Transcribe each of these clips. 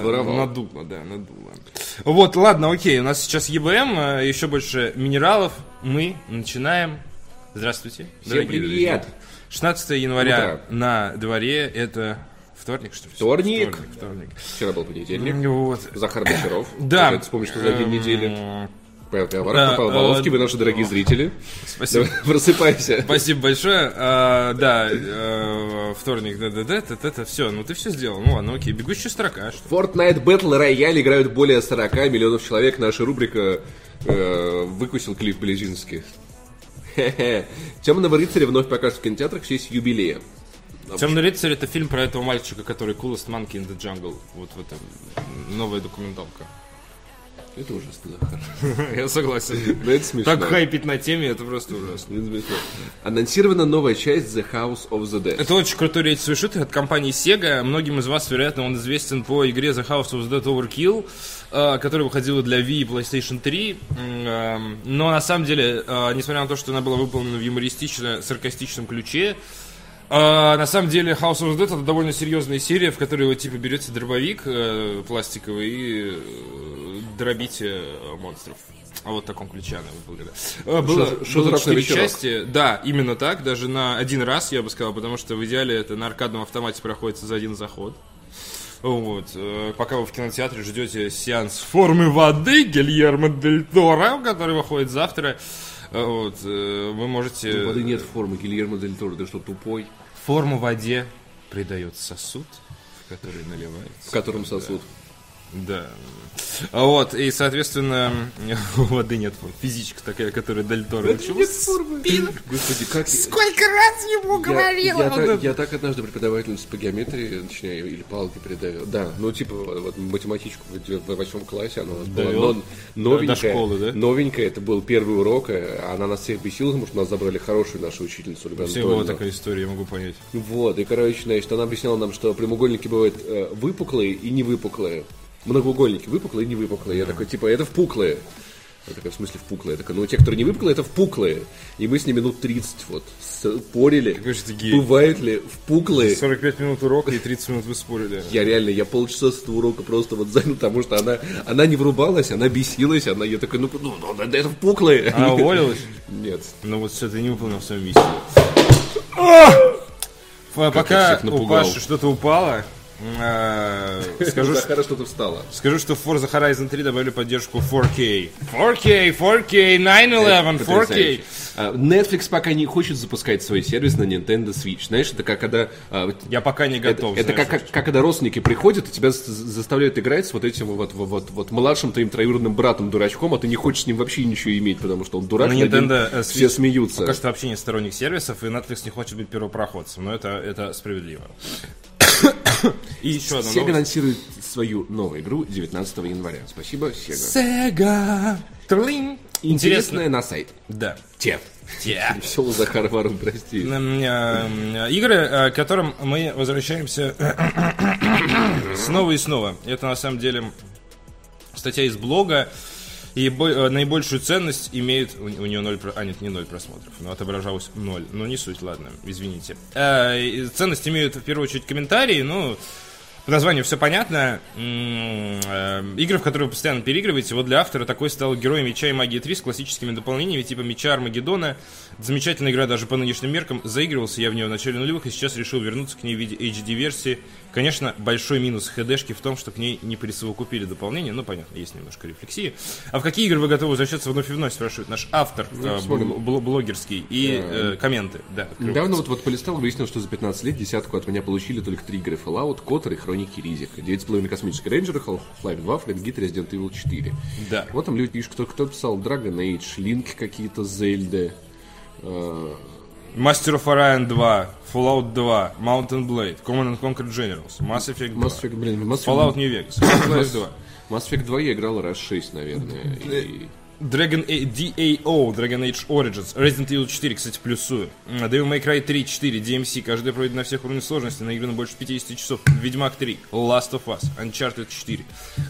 Своровал. Надуло, да, надуло. Вот, ладно, окей, у нас сейчас ЕБМ, э, еще больше минералов. Мы начинаем. Здравствуйте. Всем привет! друзья. 16 января Утро. на дворе, это вторник, что ли? Вторник. Вторник, вторник. Вчера был понедельник. Вот. Захар Бочаров. Да. Опять Вспомни, что за день недели. Павел Да, Пивоваров, Павел э, Воловский, вы наши дорогие зрители. Спасибо. Просыпайся. Спасибо большое. А, да, э, вторник, да, да, да, это, это все. Ну ты все сделал. Ну ладно, окей. Бегущая строка. Что? Fortnite Battle Royale играют более 40 миллионов человек. Наша рубрика э, «Выкусил Клифф Ближинский». Хе-хе. «Темного рыцаря» вновь покажут в кинотеатрах в честь юбилея. Темный рыцарь это фильм про этого мальчика, который coolest monkey in the jungle. Вот в этом новая документалка. Это ужасно, Захар. Я согласен. Но это смешно. Так хайпить на теме, это просто ужасно. Это смешно. Анонсирована новая часть The House of the Dead. Это очень крутой рейсовый шутер от компании Sega. Многим из вас, вероятно, он известен по игре The House of the Dead Overkill, э, которая выходила для Wii и PlayStation 3. М, эм, Но на самом деле, э, несмотря на то, что она была выполнена в юмористично-саркастичном ключе, э, на самом деле House of the Dead это довольно серьезная серия, в которой вы типа берете дробовик э, пластиковый и э, дробите э, монстров. А вот в таком ключе она выполнена. Э, Было, что было четыре части. Да, именно так, даже на один раз, я бы сказал, потому что в идеале это на аркадном автомате проходится за один заход. Вот. э, Пока вы в кинотеатре ждете сеанс формы воды Гильермо Дель Торо, который выходит завтра, вот, э, вы можете... Воды нет формы Гильермо Дель Торо, ты что, тупой? Форму воде придает сосуд, в который наливается. В котором сосуд. Да. Вот, и, соответственно, у воды нет формы. Физичка такая, которая Дель Торо. Господи, как... Сколько раз ему говорила! я так, это. я так однажды преподавательнице по геометрии, точнее, или палки передавил. Да, ну типа вот, математичку в, восьмом классе, она у нас была но- новенькая. До школы, да? Новенькая, это был первый урок, э, она нас всех бесила, потому что нас забрали хорошую нашу учительницу, Ольгу Всего Анатольевну. такая история, я могу понять. Вот, и, короче, значит, она объясняла нам, что прямоугольники бывают э, выпуклые и невыпуклые. Многоугольники выпуклые и невыпуклые. Я такой, типа, это впуклые. Я такой, в смысле впуклые? Я такой, ну, те, которые не выпуклые, это впуклые. И мы с ней минут 30 вот спорили, Какой же ты гей. бывают ли впуклые. 45 минут урока и 30 минут вы спорили. Я реально, я полчаса с этого урока просто вот занял, потому что она, она не врубалась, она бесилась, она, я такой, ну, ну, ну, это впуклые. Она уволилась? Нет. Ну вот все, ты не выполнил свою миссию. Ф- Пока у. Паши что-то упало, скажу, что- Захара что-то встало. скажу, что в Forza Horizon 3 добавили поддержку 4K. 4K, 4K, 911, 4K. Потрясающе. А, Netflix пока не хочет запускать свой сервис на Nintendo Switch. Знаешь, это как когда... вот Я пока не Это, готов. это знаешь, как, как, как когда родственники приходят и тебя за- заставляют играть с вот этим вот, вот, вот, вот младшим твоим троюродным братом дурачком, а ты не хочешь с ним вообще ничего иметь, потому что он дурак, На Nintendo э, все Switch смеются. Пока что вообще не сторонник сервисов, и Netflix не хочет быть первопроходцем, но это, это справедливо. И еще одна Sega новость. анонсирует свою новую игру 19 января. Спасибо, Sega. Sega. Трлинь. Интересное на сайт. Да. Те. Те. Веселый Захар Варун, прости. М, э, Игры, э, к которым мы возвращаемся снова и снова. Это на самом деле статья из блога. И бо- э, наибольшую ценность имеет... У, у нее 0... А, нет, не 0 просмотров. Но отображалось 0. Но не суть, ладно, извините. Э, ценность имеют в первую очередь комментарии. Ну, по названию все понятно. Э, Игры, в которые вы постоянно переигрываете. Вот для автора такой стал Герой Меча и Магии 3 с классическими дополнениями типа Меча Армагеддона. Замечательная игра даже по нынешним меркам. Заигрывался я в нее в начале нулевых и сейчас решил вернуться к ней в виде HD-версии. Конечно, большой минус HD-шки в том, что к ней не присовокупили дополнение. Ну, понятно, есть немножко рефлексии. А в какие игры вы готовы возвращаться вновь и вновь, спрашивает наш автор э, бл- блогерский. И э, комменты. Да, Недавно вот, вот полистал, выяснил, что за 15 лет десятку от меня получили только три игры Fallout, Котор и Хроники Ризика. 9,5 космический рейнджер, Half-Life 2, Flat Git, Resident Evil 4. Да. Вот там люди пишут, кто, кто писал Dragon Age, Link какие-то, Зельды. э, Master of Orion 2, Fallout 2, Mountain Blade, Command and Conquer Generals, Mass Effect 2, Mass Effect, блин, Mass Effect, Fallout New Vegas, Half-Life 2, Mass Effect 2 я играл раз 6, наверное. И... Dragon A- DAO, Dragon Age Origins, Resident Evil 4, кстати, плюсую, Devil May Cry 3, 4, DMC, каждый день пройден на всех уровнях сложности, наиграно больше 50 часов, Ведьмак 3, Last of Us, Uncharted 4,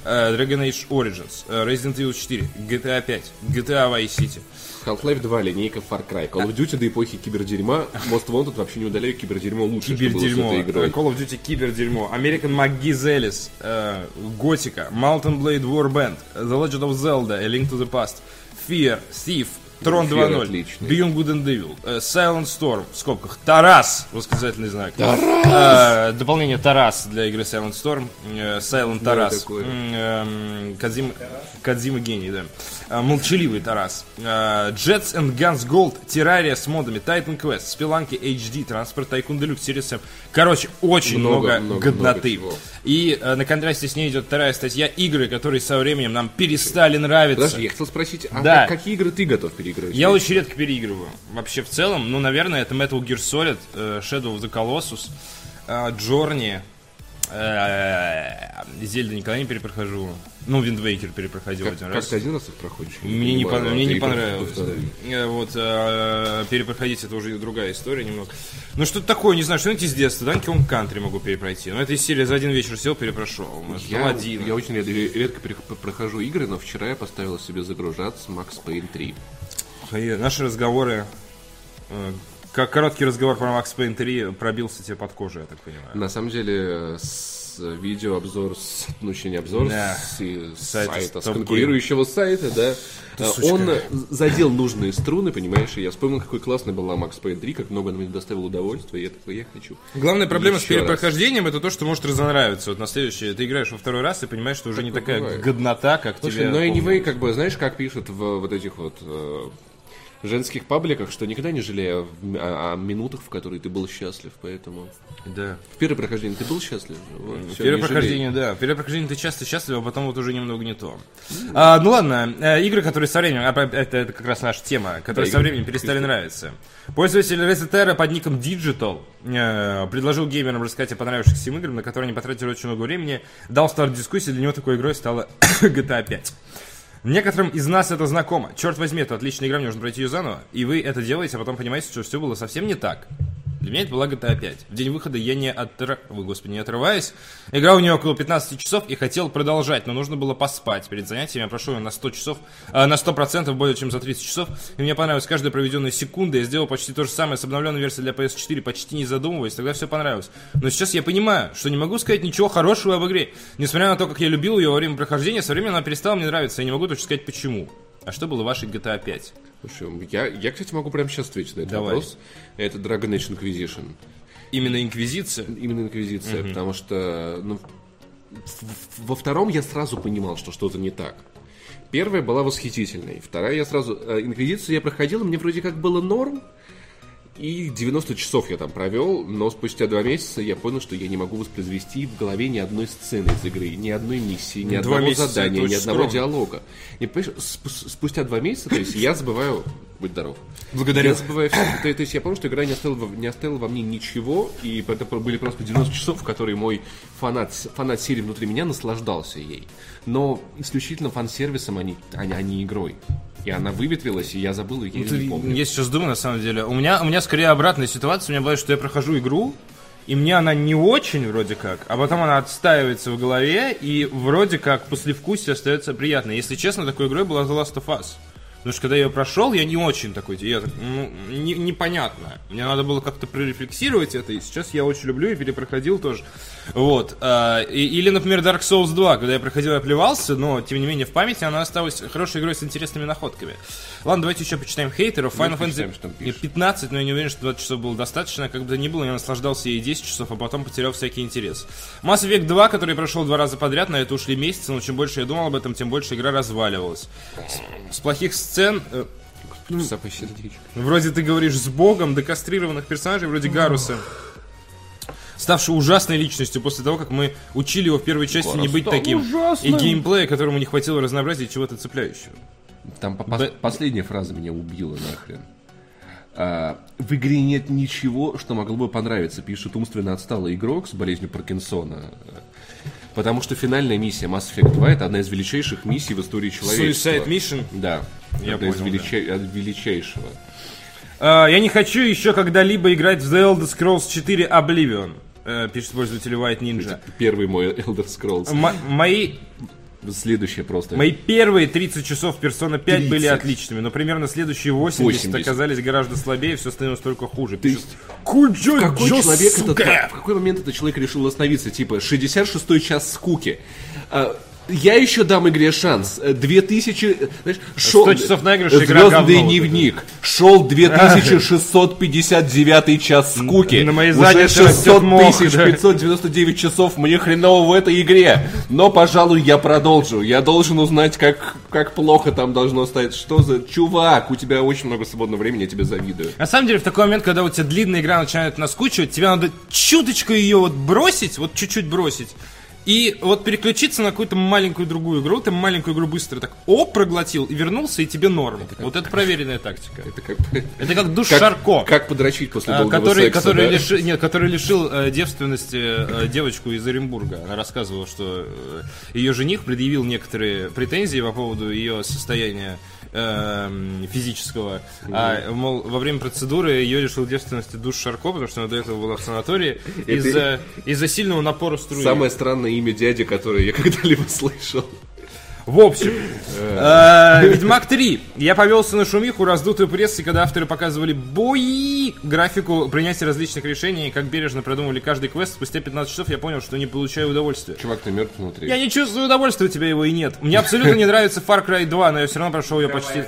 э, Dragon Age Origins, э, Resident Evil 4, GTA 5, GTA Vice City, Half-Life 2, линейка Far Cry. Call of Duty до эпохи кибердерьма. Most Wanted вообще не удаляю кибердерьмо лучше, что было с Кибердерьмо. Call of Duty кибердерьмо. American McGee Zelis. э, Готика. Mountain Blade Warband. The Legend of Zelda. A Link to the Past. Fear. Thief. Трон Fear 2.0. отличный. Beyond Good and Evil. э, Silent Storm. В скобках. Тарас. Восклицательный знак. Тарас! дополнение Тарас для игры Silent Storm. Э, Silent Тарас. эм, Кадзима, Кадзима гений, да. Молчаливый Тарас. Jets and Guns Gold, Террария с модами, Titan Quest, Спиланки HD, Транспорт Tycoon Deluxe, Series M. Короче, очень Много, много, много, годноты. много. И на контрасте с ней идет вторая статья игры, которые со временем нам перестали нравиться. Подожди, я хотел спросить, а Да. как- какие игры ты готов переигрывать? Я очень редко переигрываю. Вообще, в целом, ну, наверное, это Metal Gear Solid, э, Shadow of the Colossus, э, Journey, э, Зельда никогда не перепрохожу. Ну, Waker перепроходил Как, один как раз. ты один раз их проходишь? Мне не, пон- а мне ты не понравилось. Э, Вот, э, перепроходить это уже другая история немного. Ну, что-то такое, не знаю, что-нибудь из детства. Donkey Kong Country могу перепройти. Но это из серии за один вечер сел, перепрошел. Я, Паладин. я очень редко, редко прохожу игры, но вчера я поставил себе загружаться Max Payne 3. И Наши разговоры... э, Как короткий разговор про Max Payne 3 пробился тебе под кожу, я так понимаю. На самом деле, с видеообзор, с, ну, еще не обзор, Да. с, и- с Сайта сайта, с конкурирующего сайта, да. А, сучка. Он э, задел нужные струны, понимаешь, и я вспомнил, какой классной была Max Payne 3, как много она мне доставила удовольствия, и я такой, я хочу. Главная проблема с Еще раз. перепрохождением это то, что может разонравиться. Вот на следующее ты играешь во второй раз и понимаешь, что уже не Такое такая бывает. годнота, как Слушай, тебе. но помнилось. anyway, как бы, знаешь, как пишут в вот этих вот э, женских пабликах, что никогда не жалею о, о минутах, в которые ты был счастлив, поэтому... Да. В первое прохождение ты был счастлив? Вот, всё, Первое прохождение, да. Первое прохождение ты часто счастлив, а потом вот уже немного не то. А, ну ладно, э, игры, которые со временем, а, это, это как раз наша тема, которые Да, со временем перестали нравиться. Пользователь Resetera под ником Digital э, предложил геймерам рассказать о понравившихся им играм, на которые они потратили очень много времени, дал старт дискуссии, для него такой игрой стала GTA 5. Некоторым из нас это знакомо. Черт возьми, это отличная игра, мне нужно пройти ее заново. И вы это делаете, а потом понимаете, что все было совсем не так. Для меня это была GTA 5. В день выхода я не, отры... Ой, господи, не отрываюсь. Играл в нее около 15 часов и хотел продолжать, но нужно было поспать. Перед занятиями я прошел ее на 100 часов, а, на 100% более чем за 30 часов. И мне понравилась каждая проведенная секунда. Я сделал почти то же самое с обновленной версией для PS4, почти не задумываясь. Тогда все понравилось. Но сейчас я понимаю, что не могу сказать ничего хорошего об игре. Несмотря на то, как я любил ее во время прохождения, со временем она перестала мне нравиться. Я не могу точно сказать почему. А что было в вашей GTA 5? Слушай, я, я, кстати, могу прямо сейчас ответить на этот Давай. вопрос. Это Dragon Age Inquisition. Именно Инквизиция? Именно Инквизиция, потому что ну, во втором я сразу понимал, что что-то не так. Первая была восхитительной, вторая я сразу... э, Инквизицию я проходил, мне вроде как было норм, и 90 часов я там провел, но спустя два месяца я понял, что я не могу воспроизвести в голове ни одной сцены из игры, ни одной миссии, ни Два одного задания, ни одного скромно. диалога. И, понимаешь, спустя два месяца, то есть я забываю... Будь здоров. Благодарю. Я забываю все. То, то есть я помню, что игра не оставила, во- не оставила во мне ничего, и это были просто 90 часов, в которые мой фанат, фанат серии внутри меня наслаждался ей. Но исключительно фан-сервисом, а не, а не- игрой. И она выветрилась, и я забыл ее, я Ты- не помню. Я сейчас думаю, на самом деле. У меня, у меня скорее обратная ситуация. У меня бывает, что я прохожу игру, и мне она не очень вроде как, а потом она отстаивается в голове, и вроде как послевкусие остается приятно. Если честно, такой игрой была The Last of Us. Потому что когда я ее прошел, я не очень такой, я так, ну, не- непонятно. Мне надо было как-то прорефлексировать это, и сейчас я очень люблю и перепроходил тоже. Вот. а, и- или, например, Dark Souls 2, когда я проходил, я плевался, но, тем не менее, в памяти она осталась хорошей игрой с интересными находками. Ладно, давайте еще почитаем хейтеров. Final Fantasy что там Нет, пишут. 15, но я не уверен, что 20 часов было достаточно. Как бы то ни было, я наслаждался ей 10 часов, а потом потерял всякий интерес. Mass Effect 2, который прошел два раза подряд, на это ушли месяцы, но чем больше я думал об этом, тем больше игра разваливалась. С, с плохих сцен... э, сердечко. Вроде ты говоришь с богом, до кастрированных персонажей, вроде Гаруса. Ставший ужасной личностью после того, как мы учили его в первой части не быть таким. ужасным. И геймплея, которому не хватило разнообразия и чего-то цепляющего. Там по- пос- Б- последняя фраза меня убила нахрен. А, в игре нет ничего, что могло бы понравиться, пишет умственно отсталый игрок с болезнью Паркинсона. Потому что финальная миссия Mass Effect 2 это одна из величайших миссий в истории человечества. Suicide Mission? Да. Я одна из понял, велича- от величайшего. А, я не хочу еще когда-либо играть в The Elder Scrolls 4 Oblivion, пишет пользователь White Ninja. Первый мой Elder Scrolls. М- мои следующее просто. Мои первые 30 часов Persona 5 были 30. отличными, но примерно следующие 80, 80. оказались гораздо слабее, все становилось только хуже. Ты- Пишет, Куджо, какой Джо, человек этот, сука!» в какой момент этот человек решил остановиться? Типа, 66-й час скуки. А, я еще дам игре шанс. Э, 2000... знаешь, шел... 100 часов наиграешь, игра Звездный говно вот дневник. Шел 2659 час скуки. На моей Уже заднице 600 растет мох, тысяч да. 599 часов. Мне хреново в этой игре. Но, пожалуй, я продолжу. Я должен узнать, как, как плохо там должно стать. Что за... Чувак, у тебя очень много свободного времени, я тебе завидую. На самом деле, в такой момент, когда у тебя длинная игра начинает наскучивать, тебе надо чуточку ее вот бросить, вот чуть-чуть бросить, и вот переключиться на какую-то маленькую другую игру, ты маленькую игру быстро так о, проглотил и вернулся, и тебе норм. Вот это проверенная тактика. Это как... Это как душ Как, Шарко. как подрочить после а, долгого который, секса, который, да? лиши- нет, который лишил э, девственности э, девочку из Оренбурга. Она рассказывала, что э, ее жених предъявил некоторые претензии по поводу ее состояния эм, физического. А, мол, во время процедуры ее лишил девственности душ Шарко, потому что она до этого была в санатории из-за из-за сильного напора струи. Самое странное имя дяди, которое я когда-либо слышал. В общем, э, Ведьмак 3. Я повелся на шумиху, раздутую прессой, когда авторы показывали бои, графику принятия различных решений, и как бережно продумывали каждый квест. Спустя 15 часов я понял, что не получаю удовольствия. Чувак, ты мертв внутри. Я не чувствую удовольствия, у тебя его и нет. Мне абсолютно не нравится Far Cry 2, но я все равно прошел ее почти...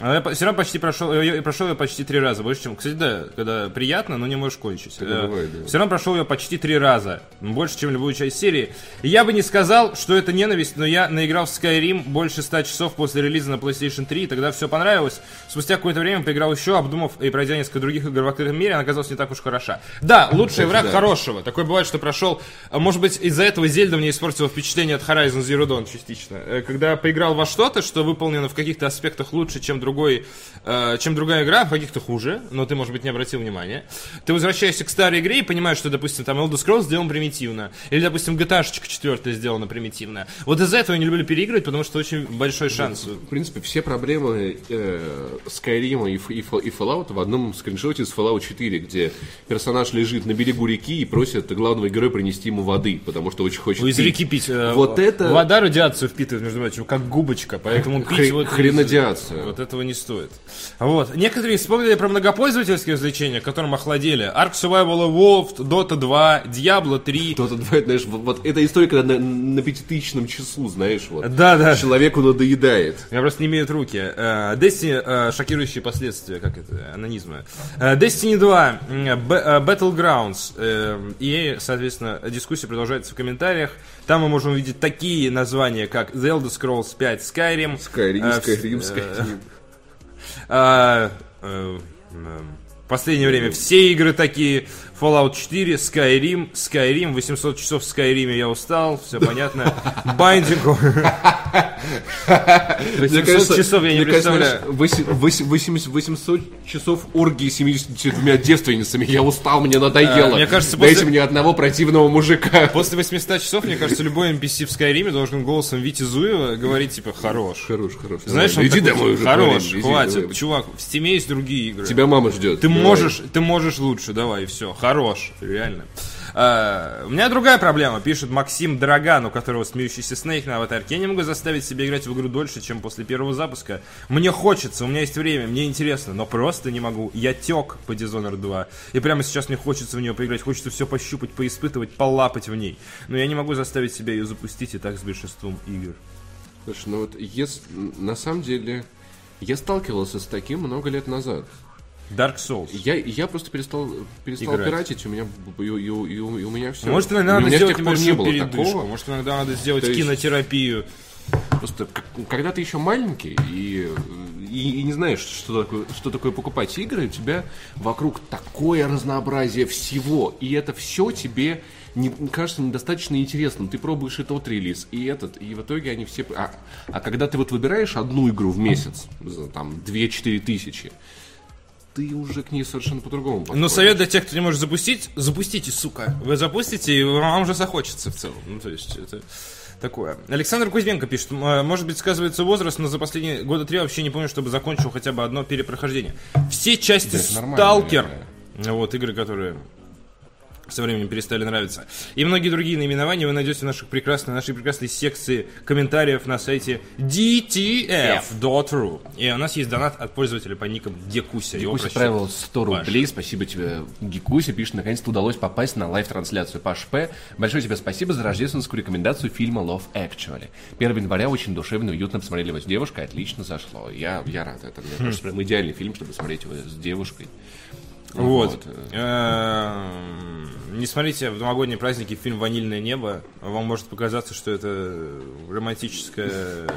А Я все равно почти прошел, я прошел ее почти три раза. Больше, чем, кстати, да, когда приятно, но не можешь кончить. Такое бывает, да. Все равно прошел ее почти три раза. Больше, чем любую часть серии. Я бы не сказал, что это ненависть, но я наиграл в Skyrim больше 100 часов после релиза на PlayStation 3, и тогда все понравилось. Спустя какое-то время поиграл еще, обдумав и пройдя несколько других игр в открытом мире, она оказалась не так уж хороша. Да, лучший враг да. хорошего. Такое бывает, что прошел... а, Может быть, из-за этого Зельда мне испортила впечатление от Horizon Zero Dawn частично. Э, Когда поиграл во что-то, что выполнено в каких-то аспектах лучше, чем другой, э, чем другая игра, в каких-то хуже, но ты, может быть, не обратил внимания. Ты возвращаешься к старой игре и понимаешь, что, допустим, там Elder Scrolls сделан примитивно. Или, допустим, GTA 4 сделана примитивно. Вот из-за этого я не люблю переигрывать, потому что очень большой шанс. В принципе, все проблемы э, Skyrim и, и, и Fallout в одном скриншоте из Fallout 4, где персонаж лежит на берегу реки и просит главного героя принести ему воды, потому что очень хочет Из пить. реки пить. э, Вот это- Вода радиацию впитывает, между прочим, как губочка, поэтому пить Хре- вот... хренодиацию. Вот этого не стоит. Вот. Некоторые вспомнили про многопользовательские развлечения, которым охладели. Ark Survival Evolved, Dota 2, Diablo 3. Кто-то бывает, знаешь, вот, вот эта история, когда на, на пятитысячном часу, знаешь, вот. Да, да. Человеку надоедает. Я просто не имеют руки. Э, Destiny, э, шокирующие последствия, как это, анонизма. Э, Destiny 2, м, Б- э, Battlegrounds. И, соответственно, дискуссия продолжается в комментариях. Там мы можем увидеть такие названия, как The Elder Scrolls 5 Skyrim. Skyrim, Skyrim, Skyrim. А, э, В последнее время все игры такие. Fallout 4, Skyrim, Skyrim, 800 часов в Skyrim я устал, все понятно. Binding. 800 часов я не кажется, представляю. знаешь, восемь- восемь- 80 800 часов оргии с 72 девственницами. Я устал, мне надоело. А, мне кажется, Дайте после- мне одного противного мужика. После 800 часов, мне кажется, любой NPC в Скайриме должен голосом Вити Зуева говорить, типа, хорош. Хорош, хорош. Знаешь, Давай, он иди такой, домой уже. Хорош, хватит. Чувак, в Стиме есть другие игры. Тебя мама ждет. Ты Давай. можешь, ты можешь лучше, давай, все. Хорош, реально. А, у меня другая проблема, пишет Максим Драган, у которого смеющийся Снейк на аватарке. Я не могу заставить себя играть в игру дольше, чем после первого запуска. Мне хочется, у меня есть время, мне интересно, но просто не могу. Я тек по Dishonored 2. И прямо сейчас мне хочется в нее поиграть, хочется все пощупать, поиспытывать, полапать в ней. Но я не могу заставить себя ее запустить и так с большинством игр. Слушай, ну вот если, на самом деле, я сталкивался с таким много лет назад. Dark Souls. Я, я просто перестал, перестал Играть. пиратить, у меня, и, и- и- и у меня все. Может, иногда у надо сделать небольшую передышку. такого. Может, иногда надо сделать То есть- кинотерапию. Просто когда ты еще маленький и, и, и не знаешь, что такое, что такое покупать игры, у тебя вокруг такое разнообразие всего, и это все тебе не, кажется недостаточно интересным. Ты пробуешь и тот релиз, и этот, и в итоге они все... А, а когда ты вот выбираешь одну игру в месяц, за там 2-4 тысячи, ты уже к ней совершенно по-другому Но подходишь. совет для тех, кто не может запустить, запустите, сука. Вы запустите, и вам уже захочется в целом. Ну, то есть, это такое. Александр Кузьменко пишет, «М, может быть, сказывается возраст, но за последние года три вообще не помню, чтобы закончил хотя бы одно перепрохождение. Все части Сталкер, наверное. вот, игры, которые со временем перестали нравиться. И многие другие наименования вы найдете в наших прекрасной, нашей прекрасной секции комментариев на сайте dtf.ru. И у нас есть донат от пользователя по никам Гекуся. Гекуся отправил 100 Паш. рублей. Спасибо тебе, Гекуся. Пишет, наконец-то удалось попасть на live -трансляцию. Паш П. Большое тебе спасибо за рождественскую рекомендацию фильма Love Actually. 1 января очень душевно и уютно посмотрели его с девушкой. Отлично зашло. Я, я рад. Это, мне кажется, прям идеальный фильм, чтобы смотреть его с девушкой. Вот. Эм, Не смотрите в новогодние праздники фильм «Ванильное небо». Вам может показаться, что это романтическое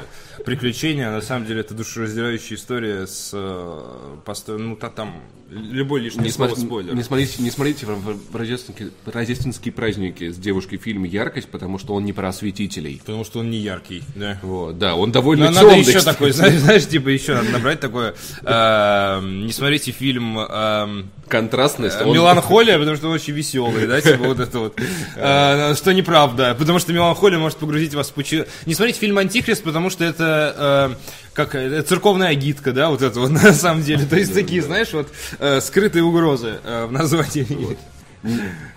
приключение, а на самом деле это душераздирающая история с э, посто- ну та- там любой лишний Не, слово спойлер. не смотрите, не смотрите в, в- рождественские, рождественские праздники с девушкой фильм «Яркость», потому что он не про осветителей. Потому что он не яркий, да. Вот, да, он довольно надо темный. еще кстати. такой, знаешь, знаешь, типа еще надо набрать такое. эм, Не смотрите фильм эм, Контрастность. он- Меланхолия, потому что он очень веселый, да, типа вот это вот. Э, Что неправда, потому что меланхолия может погрузить вас в пучину. Не смотрите фильм «Антихрист», потому что это э, как э, церковная агитка, да, вот это вот на самом деле. То есть такие, знаешь, вот э, скрытые угрозы э, в названии.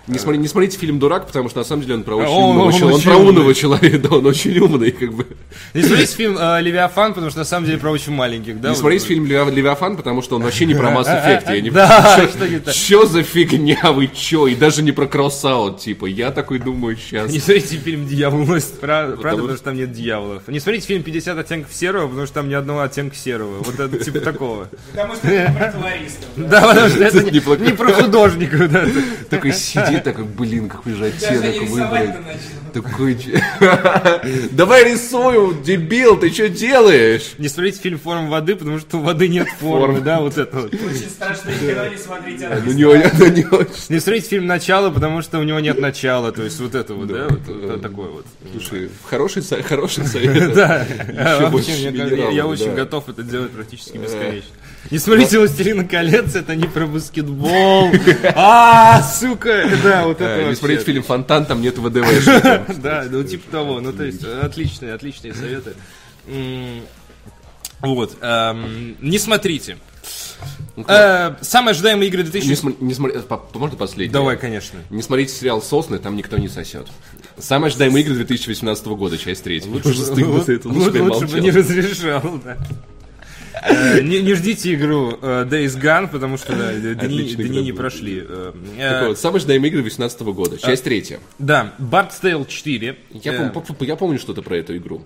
Не, смотри- не смотрите фильм «Дурак», потому что на самом деле он про очень он- умного, он чел- он очень про умного умный. человека, да, он очень умный, как бы. Не смотрите фильм э, «Левиафан», потому что на самом деле про очень маленьких, да. Не вот. смотрите фильм «Левиа- «Левиафан», потому что он вообще не про Mass Effect. Я не Да, чё- что не так. Чё за фигня, вы чё? И даже не про кроссаут, типа. Я такой думаю сейчас. Не смотрите фильм «Дьявол носит пра- правда», Потому- потому что там нет дьяволов. Не смотрите фильм «50 оттенков серого», потому что там ни одного оттенка серого. Вот это типа такого. Потому что это про. Да, потому что это не про- художников. Такой сидит, такой, блин, какой же оттенок выбрать. Такой, давай рисую, дебил, ты что делаешь? Не смотрите фильм «Форма воды», потому что у воды нет формы, да, вот это вот. Очень страшное кино, не смотрите. не очень. Не смотрите фильм «Начало», потому что у него нет начала, то есть вот это вот, да, вот вот такое вот. Слушай, хороший, со- хороший совет. Да, я очень готов это делать практически бесконечно. Не смотрите «Властелина колец», это не про баскетбол. А, сука, да, вот это Не смотреть фильм «Фонтан», там нет ВДВ. Да, ну типа того. Ну, то есть, отличные, отличные советы. Вот. эм, Не смотрите. Э, Самые ожидаемые игры Не 2000... см- не смотри- по- Можно последний? Давай, конечно. Не смотрите сериал «Сосны», там никто не сосет. Самые ожидаемые игры 2018 года, часть третья. Лучше бы я Лучше бы не разрешал, да. Э, Не, не ждите игру э, Days Gone, потому что да, дни, дни не прошли. Э, Так вот, Самые ожидаемые игры 2018 года, часть третья. Да, Bard's Tale 4. Я, Э, пом- я помню что-то про эту игру.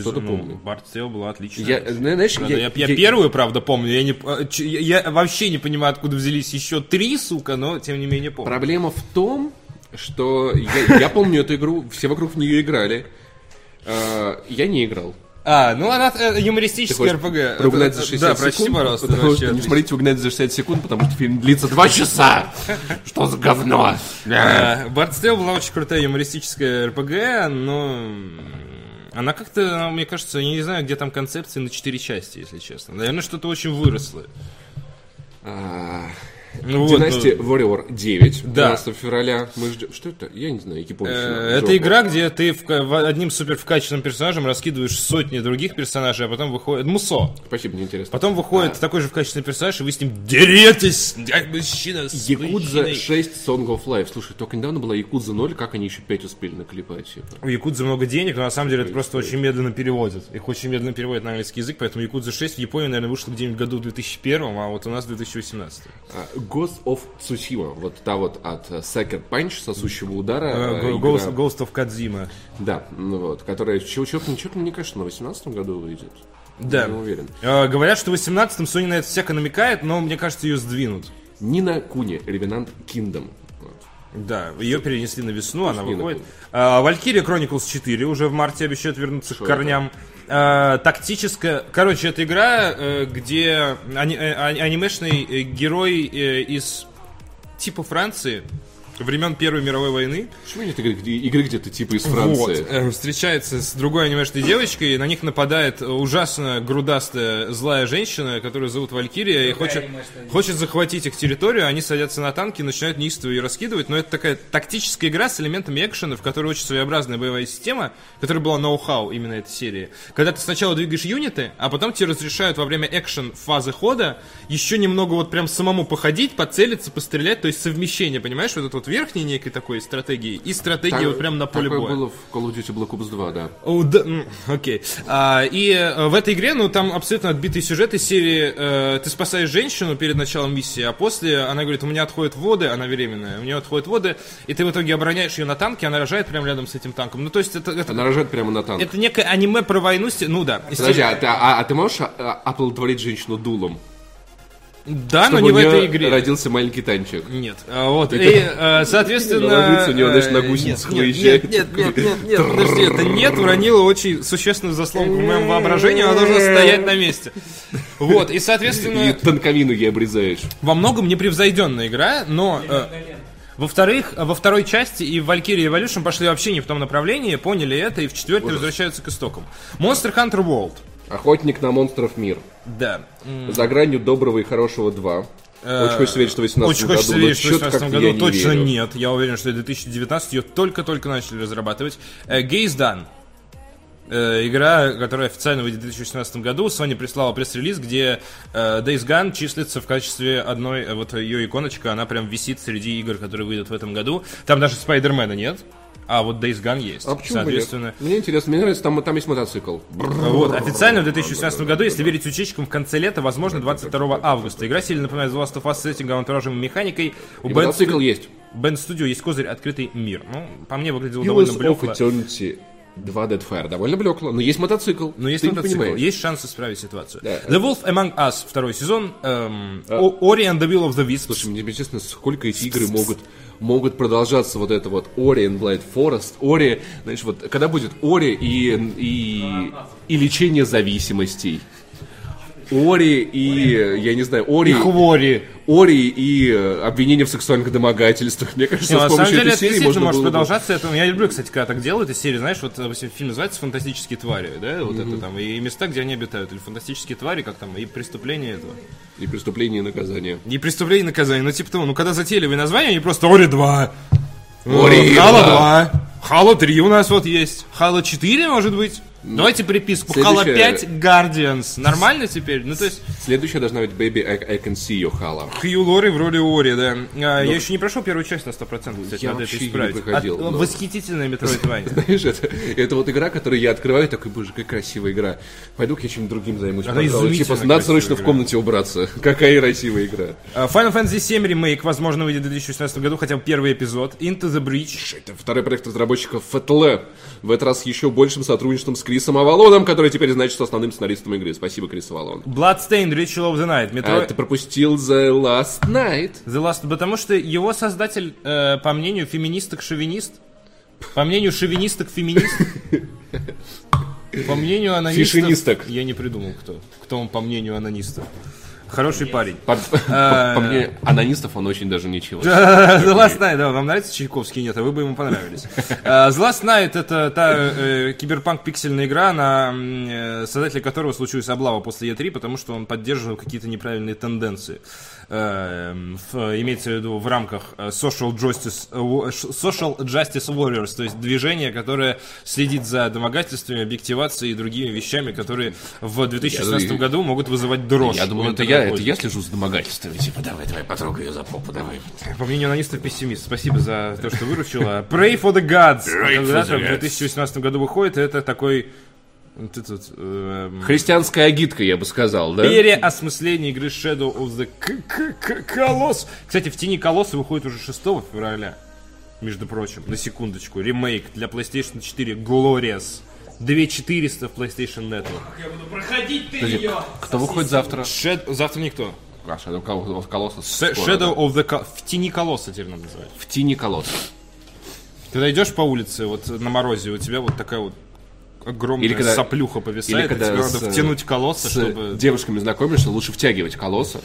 Что-то ну, помню. Tale была отличная. Я, знаешь, Правда, я, я, я первую, правда, помню. Я, не, я, я вообще не понимаю, откуда взялись еще три, сука, но тем не менее помню. Проблема в том, что я, я помню эту игру, все вокруг в нее играли. Я не играл. А, ну она э, хочешь РПГ. Прогнать Это- за 60 Да, секунд? прости, пожалуйста. Потому что не смотрите «Угнать за 60 секунд», потому что фильм длится 2 часа. Что за говно? Bard's Tale была очень крутая юмористическая РПГ, но она как-то, мне кажется, я не знаю, где там концепции на четыре части, если честно. Наверное, что-то очень выросло. Ну вот, Династия ну, Warrior 9, Да. 12 февраля. Мы ждем... Что это? Я не знаю, японщина. э. Это игра, где ты одним супер вкачанным персонажем раскидываешь сотни других персонажей, а потом выходит... Мусо. Спасибо, мне интересно. Потом выходит такой же вкачанный персонаж, и вы с ним деретесь, мужчина с Якудза мужчиной. 6 Song of Life. Слушай, только недавно была Якудза 0, как они еще 5 успели наклепать? Типа? У Якудзы много денег, но на самом деле это просто очень медленно переводят. Их очень медленно переводят на английский язык, поэтому Якудза 6 в Японии, наверное, вышла где-нибудь году в 2001, а вот у нас в 2018. А, Ghost of Tsushima, вот та вот от э, Second Punch, сосущего удара. Э, Ghost, игра. Ghost of Kadzima. Да, ну вот, которая, чего, чего, чего, мне кажется, на 18 году выйдет. Да. Не уверен. Э, говорят, что в 18-м Sony на это всяко намекает, но мне кажется, ее сдвинут. Нина Куни, Ревенант Kingdom. Да, ее перенесли на весну, она не выходит. Валькирия Chronicles 4 уже в марте обещают вернуться Что к корням. Э, тактическая... Короче, это игра, э, где ани- ани- анимешный э, герой э, из типа Франции времен Первой мировой войны Почему нет игры, игры где-то типа из Франции? Вот, э, встречается с другой анимешной девочкой, и на них нападает ужасно грудастая злая женщина, которую зовут Валькирия, и хочет, хочет захватить их территорию, они садятся на танки начинают неистово ее раскидывать, но это такая тактическая игра с элементами экшена, в которой очень своеобразная боевая система, которая была ноу-хау именно этой серии. Когда ты сначала двигаешь юниты, а потом тебе разрешают во время экшен фазы хода еще немного вот прям самому походить, поцелиться, пострелять, то есть совмещение, понимаешь, вот это вот верхней некой такой стратегией и стратегией Так- вот прям на поле такое боя. было в Call of Duty Black Ops 2, да. О, да, окей. А, и э, в этой игре, ну, там абсолютно отбитый сюжет из серии э, ты спасаешь женщину перед началом миссии, а после она говорит, у меня отходят воды, она беременная, у нее отходят воды, и ты в итоге обороняешь ее на танке, она рожает прямо рядом с этим танком. Ну, то есть это, это, Она рожает прямо на танк. это некое аниме про войну, ну да. Подожди, а ты, а- а ты можешь а, оплодотворить женщину дулом? Да, но Чтобы не у в этой игре. родился маленький танчик. Нет, а, вот, и, э, соответственно... Ложится, у него, знаешь, на э, гусеницах нет, выезжает. Нет, нет, нет, нет, нет, подожди, это нет уронило очень существенную заслонку в моем воображении, она должна стоять на месте. Вот, и, соответственно... И танковину ей обрезаешь. во многом непревзойденная игра, но... э, во-вторых, во второй части и в Valkyrie Evolution пошли вообще не в том направлении, поняли это, и в четвертой возвращаются к истокам. Monster Hunter World. Охотник на монстров мир. Да. За гранью доброго и хорошего 2. Очень хочется верить, что в 18 Очень году. хочется но верить, что в чё-то 2018 как-то году не точно верю. нет. Я уверен, что в 2019 ее только-только начали разрабатывать. Э, Gaze Done. Э, игра, которая официально выйдет в 2018 году. Sony прислала пресс-релиз, где э, Days Gone числится в качестве одной, э, вот ее иконочка, она прям висит среди игр, которые выйдут в этом году. Там даже Спайдермена нет, а вот Days Gone есть. А почему Соответственно, нет? Мне интересно, мне нравится, там, там есть мотоцикл. вот, официально в 2018 году, если верить утечкам в конце лета, возможно, 22 августа. Игра сильно напоминает The Last of Us с сеттингом, антуражем и механикой. У И мотоцикл есть. Band Studio есть козырь «Открытый мир». Ну, по мне, выглядело довольно. Eternity 2 Deadfire. Довольно блекло, но есть мотоцикл. Но есть Ты мотоцикл, понимаешь. есть шанс исправить ситуацию. Да. The Wolf Among Us, второй сезон. эм, О- Ori and the Will of the Wisps. Слушай, мне интересно, сколько эти игры могут, могут продолжаться, вот это вот Ori and Blind Forest, Ori, знаешь, вот, когда будет Ори и, и, и лечение зависимостей, Ори и, я не знаю, Ори, И Хвори. Ори и э, обвинение в сексуальных домогательствах. Мне кажется, Не, с помощью деле, этой это серии можно может было продолжаться. Это, я люблю, кстати, когда так делают из серии, знаешь, вот, фильм называется «Фантастические твари», да, вот это там, и места, где они обитают, или «Фантастические твари», как там, и преступления этого. И преступление и наказание. И преступление и наказание. Ну, типа того, ну, когда затейливые названия, они просто Ори 2. Ори Хала 2. 2. Хала 3 у нас вот есть. Хала 4, может быть. Давайте приписку. Хала Следующая- 5 Guardians. Нормально теперь? Ну, то есть, Следующая должна быть Baby, I, I Can See You, Хала. Хью Лори в роли Ори, да. А, я еще не прошел первую часть на 100%, кстати, Я надо вообще это не исправить. проходил, От- но- Восхитительная Метроидвания. Знаешь, это, это вот игра, которую я открываю, такой, боже, какая красивая игра. Пойду-ка я чем-нибудь другим займусь. Она пожалуй. изумительно Типа, надо красивая срочно в игра. комнате убраться. Какая красивая игра. А, Final Fantasy 7 ремейк, возможно, выйдет в 2018 году, хотя бы первый эпизод. Into the Breach. Это второй проект разработчиков FTL. В этот раз еще большим сотрудничеством с Крисом Авалоном, который теперь значится основным сценаристом игры. Спасибо, Крис Авалон. Bloodstained Ritual of the Night. А Метро... ты пропустил The Last Night. The Last... Потому что его создатель, э, по мнению феминисток-шовинист, по мнению шовинисток-феминист, по мнению анонистов... Фишинисток. Я не придумал, кто. Кто он по мнению анонистов. Хороший парень. По, по- по мне, анонистов он очень даже ничего. The Last Night, да, вам нравится Чайковский? Нет, а вы бы ему понравились. The Last Night это та э, киберпанк пиксельная игра, на э, создателя которого случилась облава после E3, потому что он поддерживал какие-то неправильные тенденции. Э, в- имеется в виду в рамках э, Social Justice, э, Social Justice Warriors, то есть движение, которое следит за домогательствами, объективацией и другими вещами, которые в 2016 Я- году могут вызывать дрожь. Я думал, у это я, это я слежу за домогательствами. Типа, давай, давай, потрогай ее за попу, давай. По мнению анонистов, пессимист. Спасибо за то, что выручила. Pray for the Gods. Pray for the в gods. 2018 году выходит. Это такой... вот этот, эм, Христианская агитка, я бы сказал, да? Переосмысление игры Shadow of the Colossus. Кстати, в тени Колосса выходит уже 6 февраля. Между прочим, на секундочку. Ремейк для PlayStation 4 Glorious. 2400 в PlayStation Network. Я буду проходить ты Подожди, ее. Кто выходит завтра? Shadow- Завтра никто. А, Shadow of Colossus Sh- скоро, Shadow of the Col- В тени Колосса теперь надо называть. да. В тени колосса. Когда идешь по улице, вот на морозе, у тебя вот такая вот огромная Или когда- соплюха Или повисает, и когда тебе с, надо э, втянуть колосса, с чтобы девушками знакомишься, лучше втягивать колосса,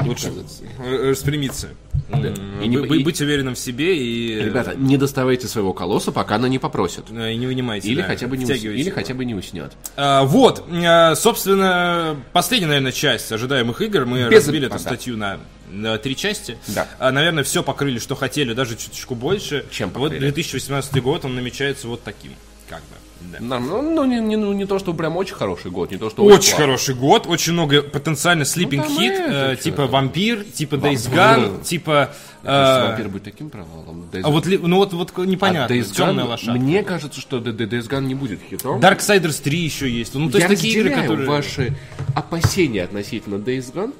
лучше распрямиться. М, И не- и- Быть уверенным в себе и, э, Ребята, не доставайте своего колосса, пока она не попросит. и не вынимайте. Или, да, хотя бы не, ус- или его. хотя бы не уснет. А, вот, а, собственно, последняя, наверное, часть ожидаемых игр. Мы Без- разбили эту да. статью на, на три части. Да. А, наверное, все покрыли, что хотели, даже чуточку больше. Чем Вот покрыли? 2018 год, он намечается вот таким, как бы. Нам, ну, ну, не, не- ну, не то, что прям очень хороший год, не то, что Очень плохой. хороший год, очень много потенциально sleeping там hit, это э, типа вампир, типа Days Вампир. Gone, типа... Э, вампир будет таким провалом. Days- а вот, ну вот, вот непонятно, А Days темная Gone, лошадка. Мне кажется, что Days Gone не будет хитом. Darksiders 3 еще есть. Ну, то я есть такие игры, которые... ваши опасения относительно Days Gone.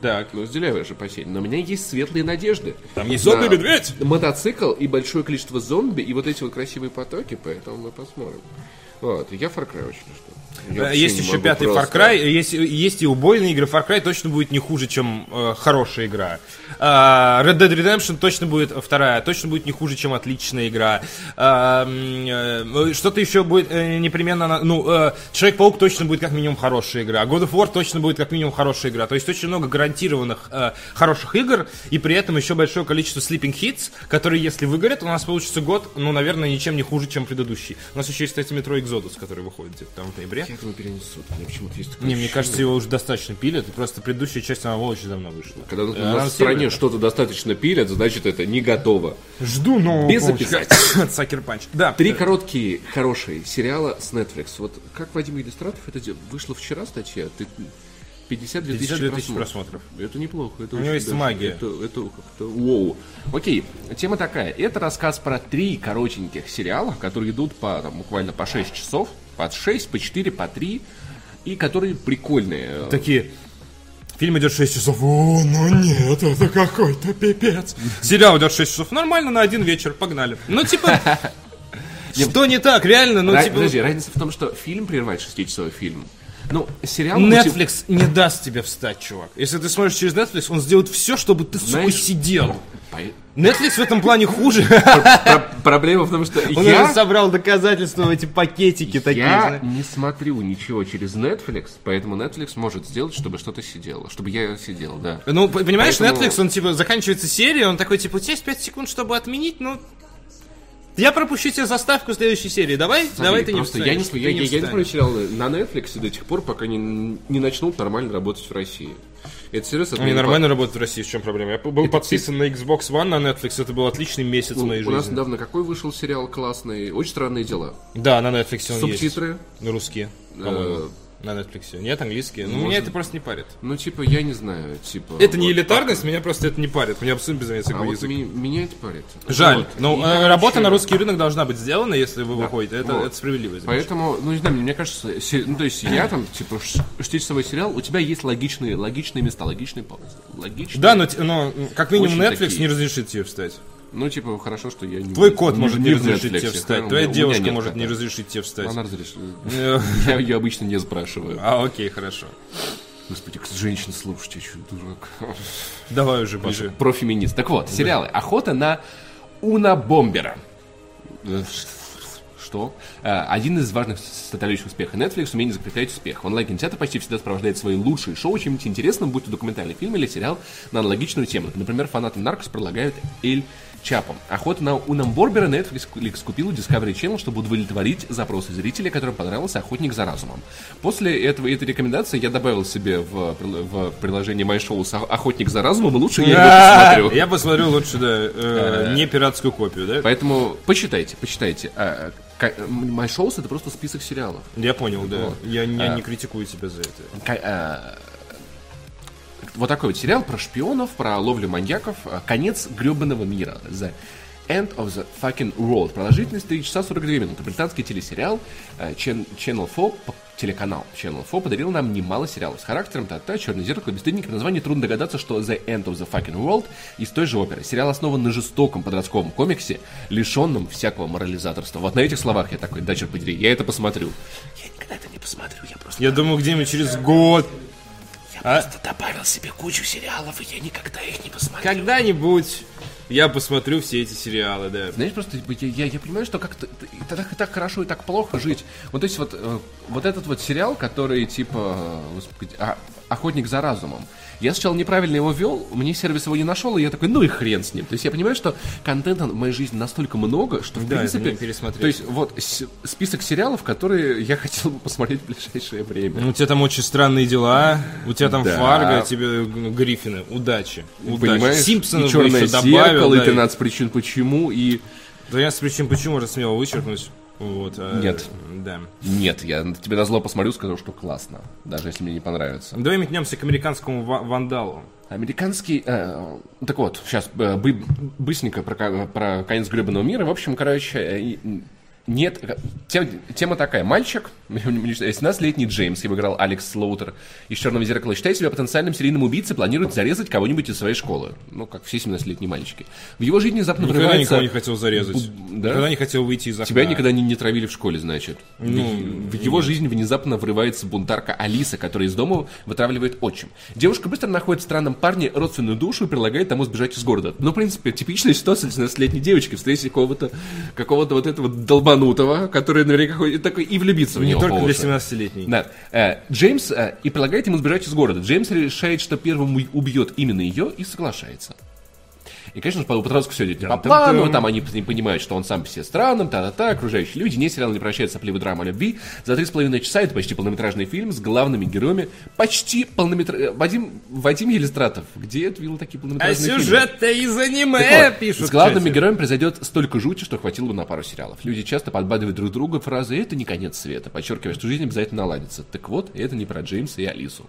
Так. Ну, разделяю ваши опасения. Но у меня есть светлые надежды. Там есть зомби медведь. Мотоцикл и большое количество зомби, и вот эти вот красивые потоки, поэтому мы посмотрим. Вот, я Far Cry очень жду. Я Э, Есть еще пятый Far просто- Cry, есть, есть и убойные игры. Far Cry точно будет не хуже, чем э, хорошая игра. А, Red Dead Redemption точно будет вторая, точно будет не хуже, чем отличная игра. А, м, э, Что-то еще будет э, непременно... Ну, э, Человек-паук точно будет как минимум хорошая игра. God of War точно будет как минимум хорошая игра. То есть очень много гарантированных э, хороших игр, и при этом еще большое количество sleeping hits, которые, если выгорят, у нас получится год, ну, наверное, ничем не хуже, чем предыдущий. У нас еще есть, кстати, Metro Exodus, который выходит где-то там в ноябре. Я думаю, перенесут. Меня почему-то есть такое Не, мне ощущение. кажется, его уже достаточно пилят, и просто предыдущая часть, она очень давно вышла. Когда у нас в стране что-то достаточно пилят, значит это не готово. Жду нового Без от Sucker Punch. Да. Три короткие, хорошие сериала с Netflix. Вот как Вадим Иллюстратов, это де- вышло вчера статья, ты 52 тысячи 52 тысячи просмотров. просмотров. Это неплохо. Это У него есть даже- магия. Это, это как-то воу. Окей, тема такая. Это рассказ про три коротеньких сериала, которые идут по там, буквально по 6 часов. По 6, по 4, по 3. И которые прикольные. Такие... Фильм идет 6 часов. О, ну нет, это какой-то пипец. Сериал идет 6 часов. Нормально, на один вечер, погнали. Ну, типа... Что не так, реально? Ну, Ра- типа... Подожди, разница в том, что фильм прерывает 6-часовой фильм. Ну, сериал... Netflix не даст тебе встать, чувак. Если ты смотришь через Netflix, он сделает все, чтобы ты, сука, Знаешь, сидел. По- Netflix в этом плане хуже. Про- Проблема в том, что Он я... уже собрал доказательства в эти пакетики такие. Я не смотрю ничего через Netflix, поэтому Netflix может сделать, чтобы что-то сидело, чтобы я сидел, да. Ну, понимаешь, Поэтому- Netflix, он типа заканчивается серия, он такой, типа, у тебя есть 5 секунд, чтобы отменить, ну... Я пропущу тебе заставку следующей серии. Давай, давай ты не Просто я не, встанешь, я, ты я, я не встанешь. смотрю сериалы на Netflix до тех пор, пока не, не начнут нормально работать в России. Это серьезно. Они нормально работают в России, в чем проблема? Я был подписан на Xbox One на Netflix, это был отличный месяц У, моей у нас жизни. недавно какой вышел сериал классный? Очень странные дела. Да, на Netflix он Субтитры. есть. Русские, по-моему. Э, На Netflix. Нет, английские. Ну, Можно. меня это просто не парит. Ну, типа, я не знаю, типа... Это не элитарность, меня просто это не парит. Мне абсолютно без разницы, А какой вот язык. меня это парит. Жаль. Вот. Но И, э, работа на русский рынок должна быть сделана, если вы выходите. Это, вот. это справедливо. замечательно. Поэтому, ну не знаю, мне кажется, се- ну то есть я там, типа, шестичасовой сериал, у тебя есть логичные, логичные места, логичные паузы. Логичные. Да, но, но как минимум Очень Netflix такие. не разрешит тебе встать. Ну, типа, хорошо, что я не... Твой кот не- может не, разрешить тебе встать. у Твоя девушка нет может не разрешить тебе встать. Она разрешит. Э, Я ее обычно не спрашиваю. А, окей, хорошо. Господи, женщин слушать, я что, дурак. Давай уже ближе. Профеминист. Так вот, сериалы. Охота на Уна Бомбера. Что? Э, Один из важных составляющих успеха Netflix умение закреплять успех. Онлайн-кинотеатр почти всегда сопровождает свои лучшие шоу чем-нибудь интересным, будь то документальный фильм или сериал на аналогичную тему. Например, фанаты Наркос предлагают Эль Чапом. Охота на Унам Борбера Netflix купил у Discovery Channel, чтобы удовлетворить запросы зрителей, которым понравился «Охотник за разумом». После этого, этой рекомендации я добавил себе в, в приложение MyShow «Охотник за разумом», и лучше я его посмотрю. Я посмотрю лучше, да, э, не пиратскую копию, да? Поэтому почитайте, почитайте. А, ка- м, My Shows это просто список сериалов. Я понял, да. Я не, А. не критикую тебя за это. Вот такой вот сериал про шпионов, про ловлю маньяков. а, Конец гребаного мира. The End of the Fucking World. Продолжительность 3 часа 42 минуты. Британский телесериал э, Channel Channel 4, п- телеканал Channel 4 подарил нам немало сериалов с характером, та-та, черное зеркало, бесстыдники. По названию трудно догадаться, что The End of the Fucking World из той же оперы. Сериал основан на жестоком подростковом комиксе, лишенном всякого морализаторства. Вот на этих словах я такой, да, черт подери, я это посмотрю. Я никогда это не посмотрю, я просто Я думаю, где-нибудь через год, я просто добавил себе кучу сериалов, и я никогда их не посмотрю. когда-нибудь я посмотрю все эти сериалы, да. Знаешь, просто типа, я, я, я понимаю, что как-то так, так хорошо и так плохо жить. Вот, то есть вот, э, вот этот вот сериал, который типа э, господи, а- Охотник за разумом. Я сначала неправильно его вел, мне сервис его не нашел, и я такой, ну и хрен с ним. То есть я понимаю, что контента в моей жизни настолько много, что в Да, принципе... пересмотреть. То есть вот список сериалов, которые я хотел бы посмотреть в ближайшее время. Ну, У тебя там очень странные дела, у тебя там Да. Фарго, тебе Гриффины. Удачи. Удачи. Понимаешь? Симпсонов и черное еще добавил. зеркало, да, и 13 причин почему, и... 13 причин почему можно смело вычеркнуть. Вот, э, Нет. Да. Нет, я тебе на зло посмотрю, скажу, что классно. Даже если мне не понравится. Давай метнемся к американскому ва- вандалу. Американский... э, так вот, сейчас быстренько про, про конец гребаного мира. В общем, короче, э, нет... э, тем- тема такая. Мальчик, 17-летний Джеймс, его играл Алекс Слоутер из «Черного зеркала», считает себя потенциальным серийным убийцей, планирует зарезать кого-нибудь из своей школы. Ну, как все 17-летние мальчики. В его жизни внезапно Никогда врывается... никого не хотел зарезать. Да? Никогда не хотел выйти из окна. Тебя никогда не, не травили в школе, значит. в, в его жизнь внезапно врывается бунтарка Алиса, которая из дома вытравливает отчим. Девушка быстро находит в странном парне родственную душу и предлагает тому сбежать из города. Ну, в принципе, типичная ситуация 17-летней девочки встретить какого-то какого-то вот этого долбанутого, который наверняка ходит такой и влюбиться в Не него. только по для уши. 17-летней. Да. Э, Джеймс э, и предлагает ему сбежать из города. Джеймс решает, что первым убьет именно ее и соглашается. И, конечно же, по подростку все идет не по плану, там они понимают, что он сам по себе странным, та-та-та, окружающие люди. Не сериал не прощает сопливый драма о любви. За три с половиной часа это почти полнометражный фильм с главными героями. Почти полнометражный... Вадим, Вадим Елистратов, где ты видел такие А полнометражные фильмы? сюжет-то из аниме вот, пишут с главными героями произойдет столько жути, что хватило бы на пару сериалов. Люди часто подбадривают друг друга фразой «это не конец света», подчеркивая, что жизнь обязательно наладится. Так вот, это не про Джеймса и Алису.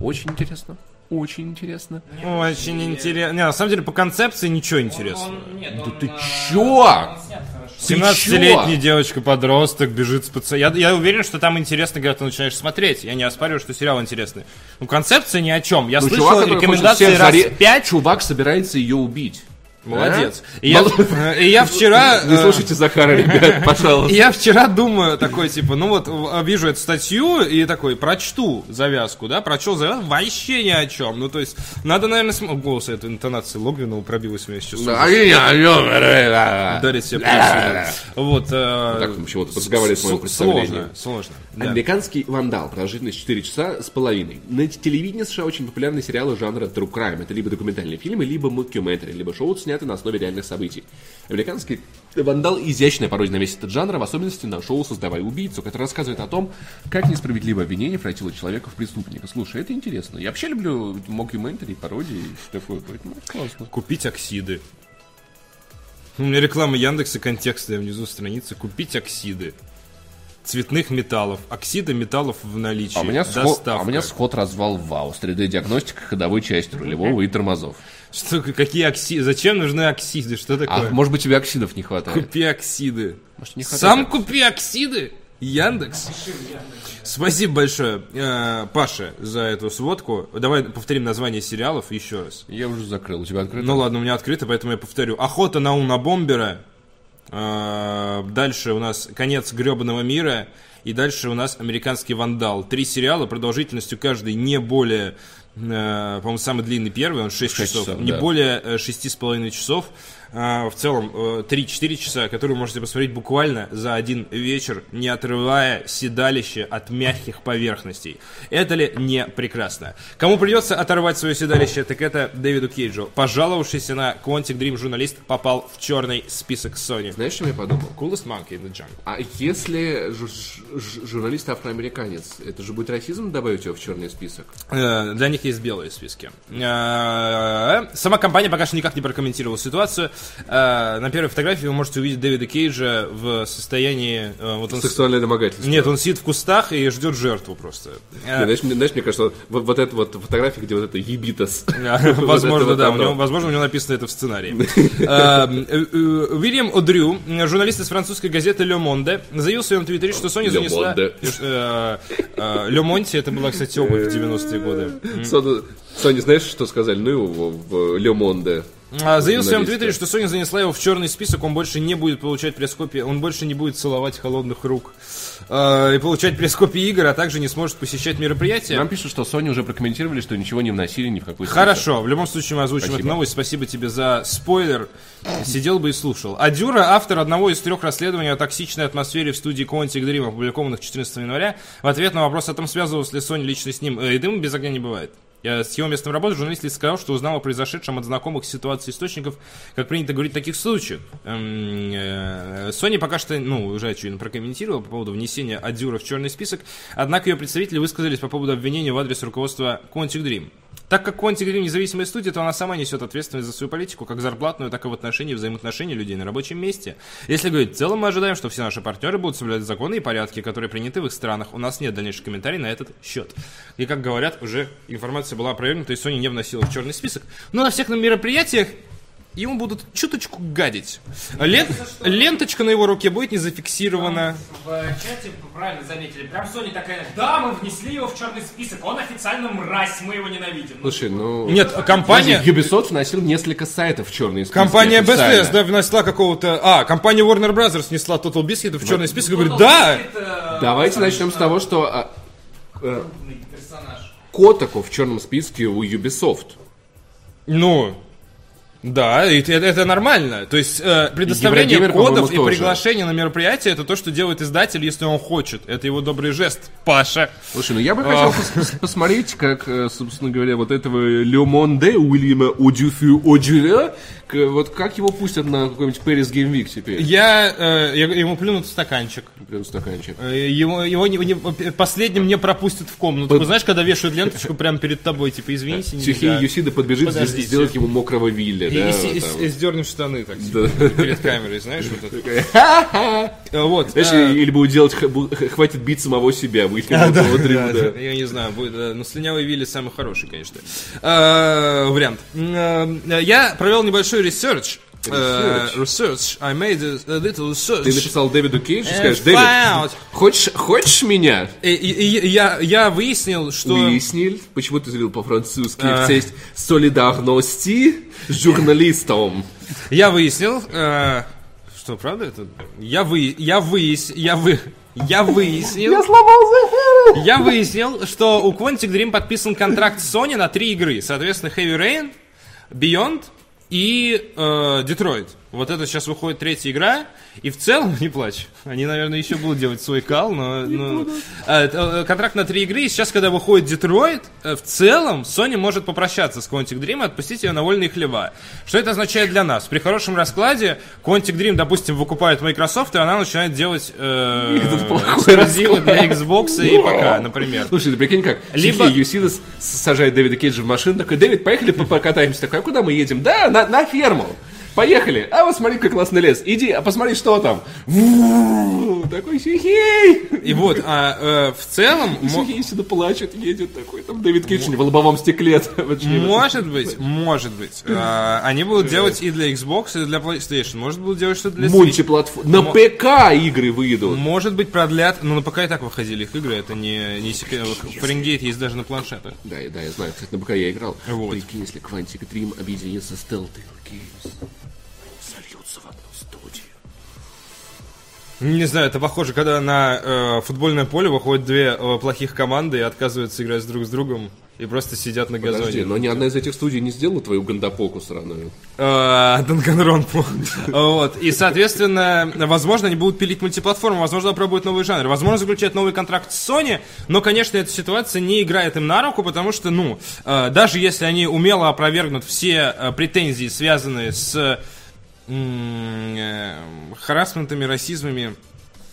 Очень интересно. Очень интересно. Очень интересно. Не, на самом деле, по концепции ничего интересного. Он, нет, Да он, ты э, чё? он снят хорошо. Ты 17-летняя чё? девочка-подросток бежит с пацаном. Я, я уверен, что там интересно, когда ты начинаешь смотреть. Я не оспариваю, что сериал интересный. Ну, концепция ни о чем. Я Ну, слышал чувак, рекомендации раз заре-. Чувак собирается ее убить. Молодец. А? И я, Мало- и я вчера... Не э, слушайте Захара, ребят, пожалуйста. Я вчера думаю, такой, типа, ну вот, вижу эту статью и такой, прочту завязку, да, прочел завязку, вообще ни о чем. Ну, то есть, надо, наверное, см... голос этой интонации Логвинова пробилась у меня сейчас. Ударить себе. Вот. э, Так, почему ты разговариваешь с моим с- представлением. Сложно, сложно. Американский вандал, продолжительность 4 часа с половиной. На телевидении США очень популярны сериалы жанра True Crime. Это либо документальные фильмы, либо мокюментари, либо шоу, сняты на основе реальных событий. Американский вандал – изящная пародия на весь этот жанр, в особенности на шоу «Создавай убийцу», которое рассказывает о том, как несправедливое обвинение превратило человека в преступника. Слушай, это интересно. Я вообще люблю мокюментари, пародии и все такое, поэтому это классно. Купить оксиды. У меня реклама Яндекса контекстная внизу страницы. Купить оксиды. Цветных металлов. Оксиды металлов в наличии. А у меня, сход, а у меня сход развал ВАУ с 3D-диагностикой ходовой части рулевого и тормозов. Что, какие оксиды? Зачем нужны оксиды? Что А такое? может быть тебе оксидов не хватает? Купи оксиды. Может, не хватает Сам купи оксиды. Яндекс. Спасибо большое, э, Паша, за эту сводку. Давай повторим название сериалов еще раз. Я уже закрыл. У тебя открыто? Ну ладно, у меня открыто, поэтому я повторю. Охота на Уна Бомбера. Э, Дальше у нас конец гребаного мира. И дальше у нас американский вандал. Три сериала продолжительностью каждый не более, по-моему, самый длинный первый, он 6, Шесть часов, часов, не да. более э, шести с половиной часов. А, В целом э, 3-4 часа, которые вы можете посмотреть буквально за один вечер, не отрывая седалище от мягких поверхностей. Это ли не прекрасно? Кому придется оторвать свое седалище, так это Дэвиду Кейджу. Пожаловавшийся на Quantic Dream журналист попал в черный список Sony. Знаешь, что я подумал? Coolest monkey in the jungle. А если журналист афроамериканец, это же будет расизм добавить его в черный список? Э, Для них есть белые списки. Э, Сама компания пока что никак не прокомментировала ситуацию. Э, На первой фотографии вы можете увидеть Дэвида Кейджа в состоянии... э, Вот он Сексуальное домогательство. Нет, он сидит в кустах и ждет жертву просто. Э, знаешь, мне, знаешь, мне кажется, вот, вот эта вот фотография, где вот это ебитас. Возможно, Вот да, возможно, у него написано это в сценарии. Эм, э, Уильям О'Дрю, журналист из французской газеты «Ле Monde», заявил в своем твиттере, что Sony занесла... «Ле Монти» — это была, кстати, обувь в 90-е годы. Соня, Соня, знаешь, что сказали? Ну его в, в Ле Monde. А, Заявил в своем твиттере, что Sony занесла его в черный список, он больше не будет получать пресс-копии, он больше не будет целовать холодных рук э, и получать пресс-копии игр, а также не сможет посещать мероприятия. Нам пишут, что Sony уже прокомментировали, что ничего не вносили ни в какой список. Хорошо, в любом случае мы озвучим Спасибо. эту новость. Спасибо тебе за спойлер. Сидел бы и слушал. А Дюра, автор одного из трех расследований о токсичной атмосфере в студии Quantic Dream, опубликованных 14 января, в ответ на вопрос о том, связывалась ли Sony лично с ним, э, и дыма без огня не бывает. Я С его местом работы журналист Ли сказал, что узнал о произошедшем от знакомых ситуаций источников, как принято говорить в таких случаях. Эм, э, Sony пока что, ну, уже очевидно прокомментировала по поводу внесения Адюра в черный список, однако ее представители высказались по поводу обвинения в адрес руководства Quantic Dream. Так как Quantic Dream независимая студия, то она сама несет ответственность за свою политику, как зарплатную, так и в отношении взаимоотношений людей на рабочем месте. Если говорить в целом, мы ожидаем, что все наши партнеры будут соблюдать законы и порядки, которые приняты в их странах. У нас нет дальнейших комментариев на этот счет. И, как говорят, уже информация была опровергнута, и Sony не вносила в черный список. Но на всех мероприятиях ему будут чуточку гадить. Лен- ленточка на его руке будет не зафиксирована. В чате правильно заметили. Прям Sony такая, да, мы внесли его в черный список, он официально мразь, мы его ненавидим. Ну, Слушай, ну... Нет, компания... Ubisoft вносил несколько сайтов в черные списки. Компания. BSS, да, внесла какого-то... А, компания Warner Bros. внесла Total Biscuit в черный список и говорит, да! Э, Давайте начнем с того, что а, э, крупный персонаж. Котаку в черном списке у Ubisoft. Ну, да, и это, это нормально. То есть э, предоставление Еврогеймер, кодов и тоже. приглашение на мероприятие это то, что делает издатель, если он хочет. Это его добрый жест. Паша. Слушай, ну я бы хотел пос- пос- посмотреть, как, э, собственно говоря, вот этого Ле Монде Уильяма Одюфю Одюве, к- вот как его пустят на какой-нибудь Paris Game Week теперь? Я, э, я- ему плюнут в стаканчик. Прям стаканчик. Э, Его, его не- не- последним не пропустят в комнату. Под- знаешь, когда вешают ленточку прямо перед тобой, типа, извините, Тихий нельзя. Юсида подбежит, здесь Подождите. сделать ему мокрого Вилля, И, да? и- вот и- там. и сдернем штаны так, Да. перед камерой, знаешь, вот это. Э, Вот. Знаешь, э, или будет делать, хватит бить самого себя, выйти А. Я не знаю, будет, э, но слюнявый Вилли самый хороший, конечно. Вариант. Э, Я провел небольшой research. Э, Research. I made a little research. Ты написал Дэвиду Кейджу, And скажешь, found- Дэвид, хочешь, хочешь меня? И, и- и я, я выяснил, что... Выяснил, почему ты залил по-французски А. в честь солидарности с журналистом. Я выяснил... э, Что, правда это? Я вы... Я выяс... Я вы... Я выяснил... сломал Я выяснил, что у Quantic Dream подписан контракт с Sony на три игры. Соответственно, Heavy Rain, Beyond и э, Detroit. Вот это сейчас выходит третья игра. И в целом, не плачь, они, наверное, еще будут делать свой кал, но... но- А, э, контракт на три игры, и сейчас, когда выходит Детройт, э, в целом Sony может попрощаться с Quantic Dream и отпустить ее на вольные хлеба. Что это означает для нас? При хорошем раскладе Quantic Dream, допустим, выкупает Microsoft, и она начинает делать э, эксклюзивы для Xbox и ПК, например. Слушай, ты прикинь, как Либо- Либо... Юсида с- сажает Дэвида Кейджа в машину, такой, Дэвид, поехали по- покатаемся. Такой, а куда мы едем? Да, на, на ферму. Поехали. А вот смотри, какой классный лес. Иди, а посмотри, что там. Такой сихей. И вот, а э, в целом, мо- Сихей сюда плачет, едет такой. Там Дэвид Кейдж в лобовом стекле. может быть, может быть, а, они будут делать и для Xbox, и для PlayStation. Может, будут делать что-то для Switch. Мультиплатформ. На ПК игры выйдут. Может быть, продлят, но на ПК и так выходили их игры, это не, не секрет. Фаренгейт есть даже на планшетах. Да, да, я знаю. Кстати, на ПК я играл. Вот. Прикинь, если Quantic Dream объединится с Telltale Games, Не знаю, это похоже, когда на э, футбольное поле выходят две э, плохих команды и отказываются играть друг с другом и просто сидят на Подожди, газоне. но ни одна из этих студий не сделала твою гандапоку сраную. Э, Данганронпу. Вот. И, соответственно, возможно, они будут пилить мультиплатформу, возможно, пробуют новые жанры, возможно, заключать новый контракт с Sony, но, конечно, эта ситуация не играет им на руку, потому что, ну, э, даже если они умело опровергнут все э, претензии, связанные с э, харассментами, расизмами,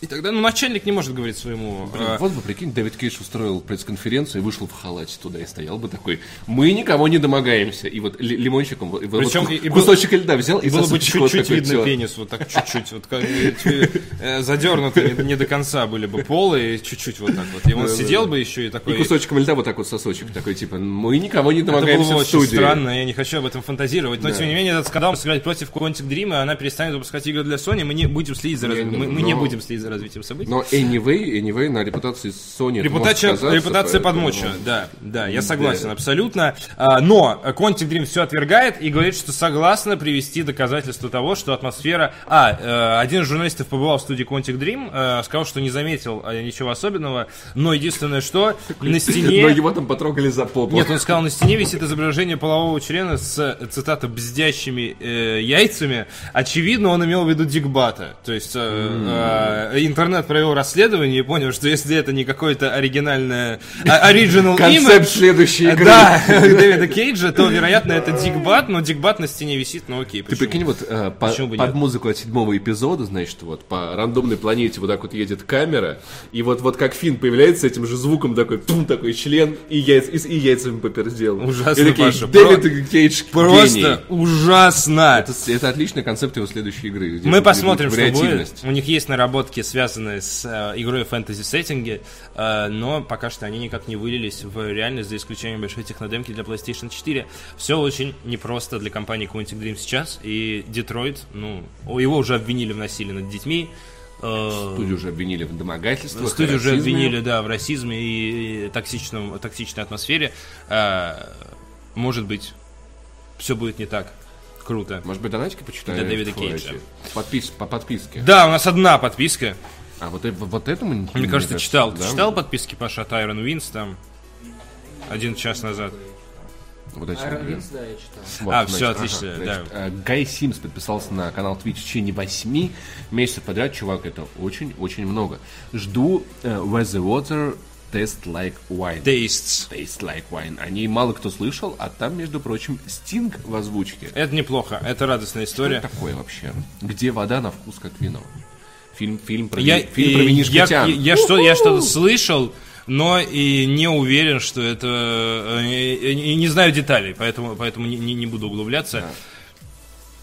и тогда, ну, начальник не может говорить своему... э, Вот бы, прикинь, Дэвид Кейдж устроил пресс-конференцию и вышел в халате туда и стоял бы такой, мы никого не домогаемся. И вот ли- лимончиком, вот- вот Причем ку- и- и кусочек льда взял и И было бы вот чуть-чуть видно тёр. пенис, вот так чуть-чуть, вот как, э, задернуто не, до конца были бы полы, и чуть-чуть вот так вот. И он сидел бы еще и И такой... кусочком льда вот так вот сосочек такой, типа, мы никого не Это было домогаемся в очень студии. странно, я не хочу об этом фантазировать. Но, тем не менее, этот скандал сыграть против Quantic Dream, и она перестанет выпускать игры для Sony, мы не будем следить за, мы, не будем следить за развитием событий. Но anyway, anyway, на репутации Sony Репутация, репутация поэтому- подмоча, да, да, я согласен абсолютно. А, но Quantic Dream все отвергает и говорит, что согласна привести доказательства того, что атмосфера... А, э, один из журналистов побывал в студии Quantic Dream, э, сказал, что не заметил э, ничего особенного, но единственное, что на Но стене... его там потрогали за попу. Нет, он сказал, на стене висит изображение полового члена с, цитата, бздящими э, яйцами. Очевидно, он имел в виду Дигбата. То есть э, интернет провел расследование и понял, что если это не какое-то оригинальное, оригинал Концепт следующей игры. да, Дэвида Кейджа, то, вероятно, это Дикбат, но Дикбат на стене висит, ну окей, Ты прикинь, вот э, под музыку от седьмого эпизода, значит, вот по рандомной планете вот так вот едет камера, и вот, вот как Финн появляется этим же звуком такой, тум, такой член, и, яйц, и, яйцами попердел. Ужасно, Паша, Дэвид Кейдж Просто гений». ужасно! Это, отличный концепт его следующей игры. Мы посмотрим, что будет. У них есть наработки, связанные с э, игрой в фэнтези-сеттинге, э, но пока что они никак не вылились в реальность, за исключением большой технодемки для PlayStation 4. Все очень непросто для компании Quantic Dream сейчас, и Детройт, ну, его уже обвинили в насилии над детьми. э, Студию уже обвинили в домогательствах. Студию уже обвинили, да, в расизме и, и токсичном, токсичной атмосфере. Э, может быть, все будет не так круто. Может быть, донатики почитаем? Для Дэвида Кейджа. Подпис, по подписке. Да, у нас одна подписка. А вот, вот этому... не- Мне кажется, читал. Ты да? читал подписки Паша от Iron Wins там один час назад? Вот эти Iron. Wings, да, я читал. Вот, А, значит, всё, отлично, значит, э, Гай Симс подписался на канал Twitch в течение 8 месяцев подряд. Чувак, это очень-очень много. Жду э, Where the Water Taste Like Wine. Tastes. Taste Like Wine. О ней мало кто слышал, а там, между прочим, Стинг в озвучке. Это неплохо, это радостная Что история. это такое вообще? Где вода на вкус как вино? Фильм, фильм про, Я, фильм про винишко я, я, я что, я что-то слышал, но и не уверен, что это... э, И, и не знаю деталей, поэтому, поэтому не, не- не буду углубляться.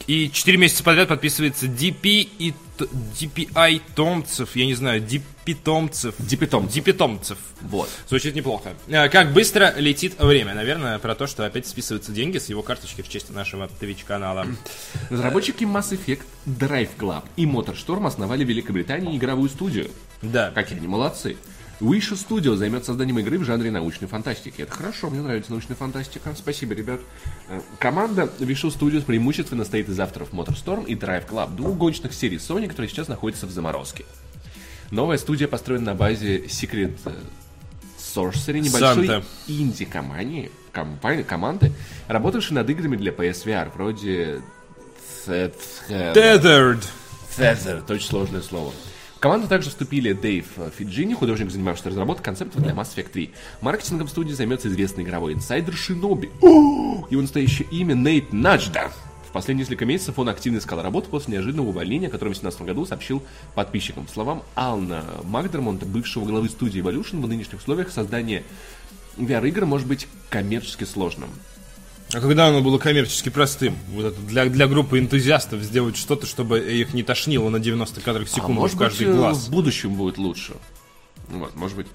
И 4 месяца подряд подписывается DP и DPI Томцев, я не знаю. Дипитомцев. DP Томцев. Вот. Звучит неплохо. Э, Как быстро летит время. Наверное, про то, что опять списываются деньги с его карточки в честь нашего Twitch-канала. Разработчики Mass Effect, Drive Club и MotorStorm основали в Великобритании игровую студию. Да. Какие они молодцы. Wishu Studio займет созданием игры в жанре научной фантастики. Это хорошо, мне нравится научная фантастика. Спасибо, ребят. Э, Команда Wishu Studios преимущественно состоит из авторов MotorStorm и Drive Club, двух гоночных серий Sony, которые сейчас находятся в заморозке. Новая студия построена на базе Secret э, Sorcery, небольшой Санта. инди-компании, компании, команды, работавшей над играми для PSVR, вроде Th- Th- Tethered. Tether, это очень сложное слово. Команду также вступили Дэйв Фиджини, художник, занимавшийся разработкой концептов для Mass Effect 3. Маркетингом студии займется известный игровой инсайдер Шиноби. Его настоящее имя Нейт Наджда. В последние несколько месяцев он активно искал работу после неожиданного увольнения, о котором в 2017 году сообщил подписчикам. По словам Ална Макдермонта, бывшего главы студии Evolution, в нынешних условиях создание VR-игр может быть коммерчески сложным. А когда оно было коммерчески простым? Вот это для, для группы энтузиастов сделать что-то, чтобы их не тошнило на 90 кадрах в А секунду может в каждый быть, э, глаз. в будущем будет лучше. Вот, может быть.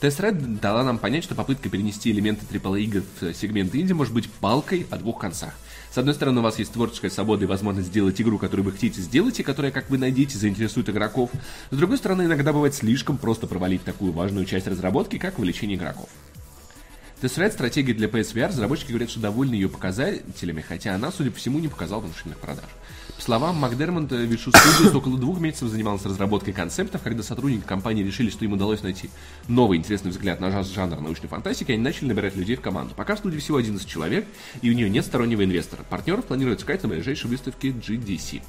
Тест-ред дала нам понять, что попытка перенести элементы AAA игр в сегмент инди может быть палкой о двух концах. С одной стороны, у вас есть творческая свобода и возможность сделать игру, которую вы хотите сделать, и которая, как вы найдете, заинтересует игроков. С другой стороны, иногда бывает слишком просто провалить такую важную часть разработки, как вовлечение игроков. Testrad стратегия для PSVR, разработчики говорят, что довольны ее показателями, хотя она, судя по всему, не показала внушительных продаж. По словам Макдермонта, Вишу Studios около двух месяцев занимался разработкой концептов, когда сотрудники компании решили, что им удалось найти новый интересный взгляд на жа- жанр научной фантастики, они начали набирать людей в команду. Пока в студии всего 11 человек, и у нее нет стороннего инвестора. Партнеров планируют искать на ближайшей выставке GDC.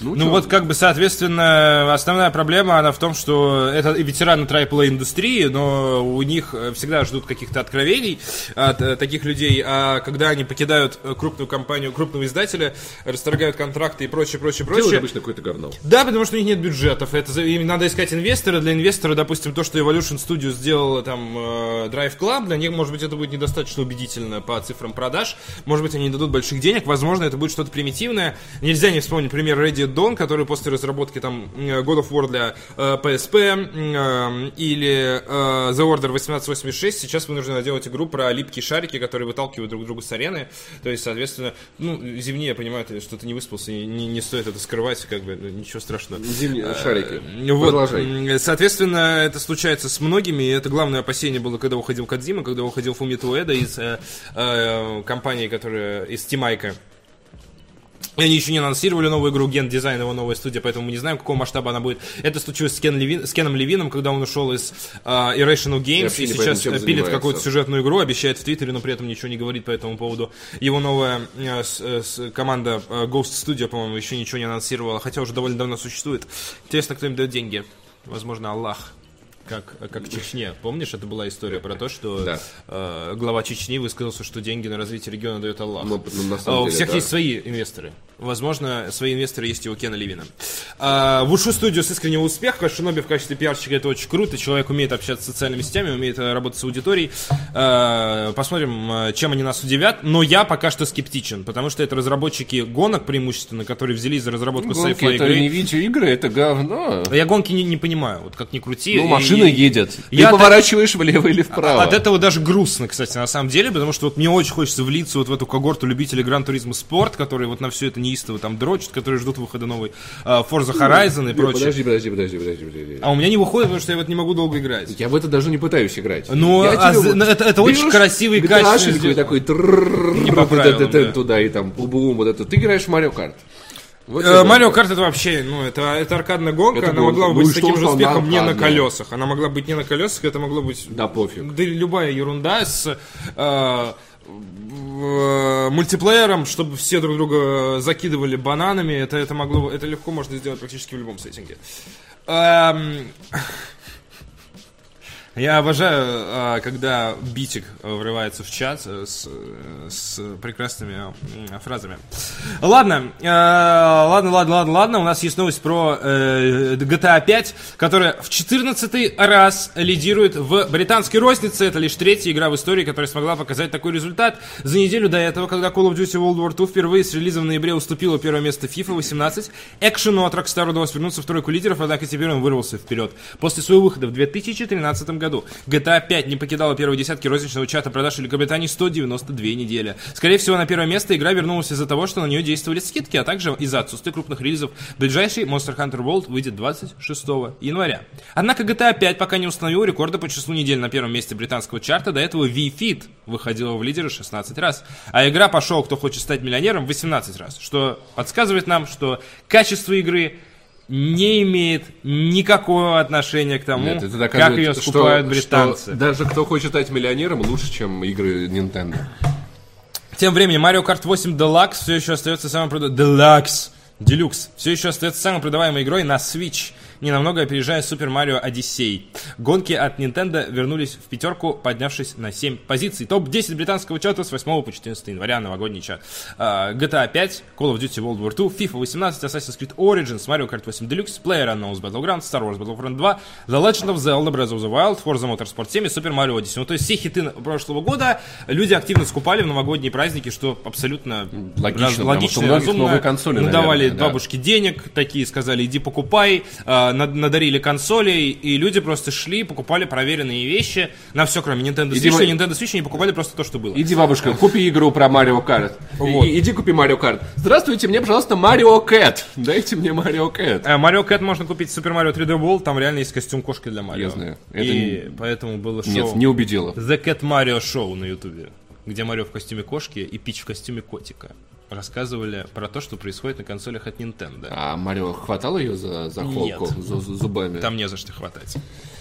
Ну чё, вот как бы, соответственно, основная проблема, она в том, что это и ветераны AAA индустрии, но у них всегда ждут каких-то откровений от э, таких людей, а когда они покидают э, крупную компанию, крупного издателя, расторгают контракты и прочее, прочее, делают прочее. обычно какой-то говно. Да, потому что у них нет бюджетов. Это им надо искать инвестора. Для инвестора, допустим, то, что Evolution Studio сделала там э, Drive Club, для них, может быть, это будет недостаточно убедительно по цифрам продаж. Может быть, они не дадут больших денег. Возможно, это будет что-то примитивное. Нельзя не вспомнить пример Ready Dawn, который после разработки там э, God of War для э, PSP э, или э, The Order 1886 сейчас вынуждены делать игру про липкие шарики, которые выталкивают друг друга с арены. То есть, соответственно, ну, зимни, я понимаю, что ты не выспался, и не, не стоит это скрывать, как бы, ну, ничего страшного. Зимние шарики. Ну Вот, Продолжай. соответственно, это случается с многими, и это главное опасение было, когда уходил Кадзима, когда уходил Фумито Уэда из э, э, компании, которая из Тимайка. И Они еще не анонсировали новую игру, Ген Дизайн, его новая студия, поэтому мы не знаем, какого масштаба она будет. Это случилось с, Кен Левин- с Кеном Левином, когда он ушел из э, Irrational Games и сейчас э, пилит какую-то сюжетную игру, обещает в Твиттере, но при этом ничего не говорит по этому поводу. Его новая э, с- э, с- команда э, Ghost Studio, по-моему, еще ничего не анонсировала, хотя уже довольно давно существует. Интересно, кто им дает деньги. возможно, Аллах. Как, как в Чечне. Помнишь, это была история про то, что Да. э, глава Чечни высказался, что деньги на развитие региона дает Аллах. Ну, ну, на А у всех да. есть свои инвесторы. Возможно, свои инвесторы есть и у Кена Ливина. А, в Ушу студию с искреннего успеха. Шиноби в качестве пиарщика это очень круто. Человек умеет общаться с социальными сетями, умеет э, работать с аудиторией. А, посмотрим, э, чем они нас удивят. Но я пока что скептичен, потому что это разработчики гонок преимущественно, которые взялись за разработку Гонки сейфа это игры. не видеоигры, это говно. Я гонки не, не понимаю, вот как ни крути. Ну, машина и- едет. Ты Я поворачиваешь влево или вправо. От этого даже грустно, кстати, на самом деле, потому что вот мне очень хочется влиться вот в эту когорту любителей Гран Туризма Спорт, которые вот на все это неистово там дрочат, которые ждут выхода новой а, Forza Horizon и прочее. Подожди, подожди, подожди, подожди, подожди. А у меня не выходит, потому что я вот не могу долго играть. Я в это даже не пытаюсь играть. Ну, а вот это- это очень красивый, качественный такой туда и там бум вот это. Ты играешь в Марио Карт. Вот. Марио Карт это вообще, ну, это, это аркадная гонка, Это она гонка. могла бы Ну быть с таким же успехом не на колесах. Она могла быть не на колесах, это могло быть Да пофиг. Да любая ерунда с э, мультиплеером, чтобы все друг друга закидывали бананами, это, это могло, это легко можно сделать практически в любом сеттинге. Эм, Я обожаю, а, когда Битик э, врывается в чат э, с, э, с прекрасными фразами. Ладно, ладно, ладно, ладно, ладно. У нас есть новость про GTA 5, которая в 14 раз лидирует в британской рознице. Это лишь третья игра в истории, которая смогла показать такой результат. За неделю до этого, когда Call of Duty World War II впервые с релизом в ноябре уступила первое место FIFA 18, экшену от Rockstar удалось вернуться в тройку лидеров, однако теперь он вырвался вперед. После своего выхода в 2013 году GTA 5 не покидала первой десятки розничного чата продаж в Великобритании 192 недели. Скорее всего, на первое место игра вернулась из-за того, что на нее действовали скидки, а также из-за отсутствия крупных релизов. Ближайший Monster Hunter World выйдет 26 января. Однако GTA 5 пока не установил рекорда по числу недель на первом месте британского чарта. До этого Wii Fit выходила в лидеры 16 раз. А игра «Пошел, кто хочет стать миллионером» 18 раз. Что подсказывает нам, что качество игры не имеет никакого отношения к тому, Нет, это как ее что- скупают что британцы. даже кто хочет стать миллионером, лучше, чем игры Nintendo. Тем временем Mario Kart 8 Deluxe все еще остается самым прода... Deluxe. Deluxe. Все еще остается самой продаваемой игрой на Switch, ненамного опережая Super Mario Odyssey. Гонки от Nintendo вернулись в пятерку, поднявшись на 7 позиций. Топ-10 британского чата с 8 по 14 января, новогодний чат. А, GTA 5, Call of Duty World War II, FIFA 18, Assassin's Creed Origins, Mario Kart 8 Deluxe, PlayerUnknown's Battlegrounds, Star Wars Battlefront 2, The Legend of Zelda Breath of the Wild, Forza Motorsport 7 и Super Mario Odyssey. Ну, то есть все хиты прошлого года люди активно скупали в новогодние праздники, что абсолютно Логично, раз- потому логично что у и многих разумно. новые консоли, Надавали наверное, да. бабушке денег, такие сказали, иди покупай, а, над- надарили консолей, и люди просто шли, покупали проверенные вещи на все, кроме Nintendo Иди Switch, во- и Nintendo Switch они покупали просто то, что было. Иди, бабушка, купи игру про Марио Карт. Вот. И- Иди купи Марио Карт. Здравствуйте, мне, пожалуйста, Марио Кэт. Дайте мне Марио Кэт. Mario Kart можно купить в Super Mario 3D World, там реально есть костюм кошки для Марио. Я знаю. Это И поэтому было шоу. Нет, не убедило. The Cat Mario Show на ютубе, где Марио в костюме кошки и Пич в костюме котика рассказывали про то, что происходит на консолях от Nintendo. А Марио хватал ее за, за холку, Нет. за, за зубами? Там не за что хватать.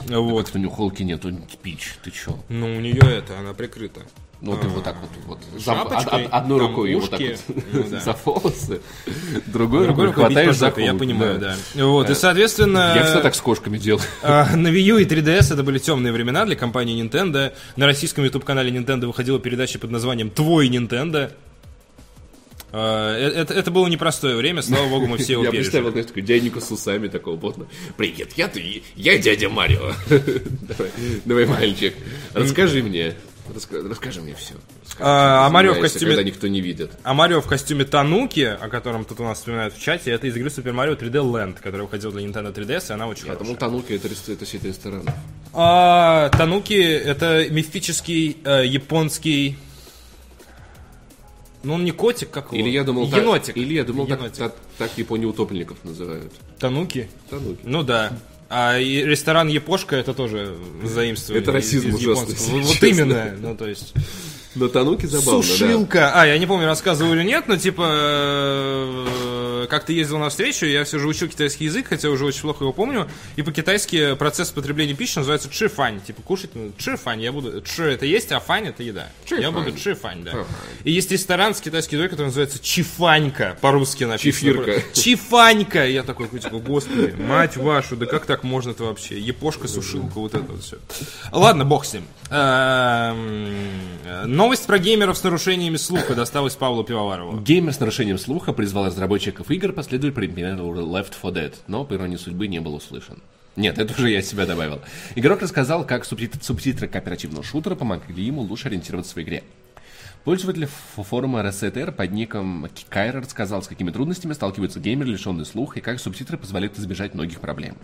Вот. Вот. у нее холки нету, пич, ты чё? Ну, у нее это, она прикрыта. Ну, ты вот так вот, вот за- Шапочкой, од- од- одной рукой вот так вот ну да. за волосы, другой, Другой рукой хватаешь за жопе, я холку, понимаю, да. Вот, и, соответственно... Я все так с кошками делаю. А, На Wii U и 3DS это были темные времена для компании Nintendo. На российском YouTube-канале Nintendo выходила передача под названием «Твой Nintendo». А, э- Это, это было непростое время, слава богу, мы все его Я представил, пережили. знаешь, такой дяденьку с усами такого плотно. Привет, я ты, я дядя Марио. Давай, давай, мальчик, расскажи мне. раска- Расскажи мне все. А, а Марио в костюме- Когда никто не видит. А Марио в костюме Тануки, о котором тут у нас вспоминают в чате, это из игры Super Mario 3D Land, которая выходила для Nintendo 3DS, и она очень Я хорошая. думал, Тануки это, это сеть ресторанов. А, Тануки это мифический э, японский. Ну, он не котик, как его? Или я думал, так- енотик. или я думал, так, Енотик. так, так в Японии утопленников называют. Тануки? Тануки. Ну да. А и ресторан Япошка это тоже заимствование. Это расизм из- из ужасный. Вот честно. именно. Ну, то есть. Но Тануки забавно, да. Сушилка. А, я не помню, рассказывал или нет, но типа э, как-то ездил на встречу, я все же учил китайский язык, хотя уже очень плохо его помню, и по-китайски процесс потребления пищи называется чи-фань, типа кушать, ну, чи-фань, я буду, чи это есть, а фань это еда. Я буду чи-фань, да. И есть ресторан с китайской едой, который называется чифанька, по-русски написано. Чифирка. Чифанька! Я такой, типа, господи, мать вашу, да как так можно-то вообще? Епошка-сушилка, вот это вот все. Ладно, бог с ним. Эм, Новость про геймеров с нарушениями слуха досталась Павлу Пивоварову. Геймер с нарушением слуха призвал разработчиков игр последовать примеру Left 4 Dead, но, по иронии судьбы, не был услышан. Нет, это уже я себя добавил. Игрок рассказал, как субтит- субтитры кооперативного шутера помогли ему лучше ориентироваться в игре. Пользователь форума RSETR под ником Кайра рассказал, с какими трудностями сталкиваются геймеры, лишенные слуха, и как субтитры позволяют избежать многих проблем.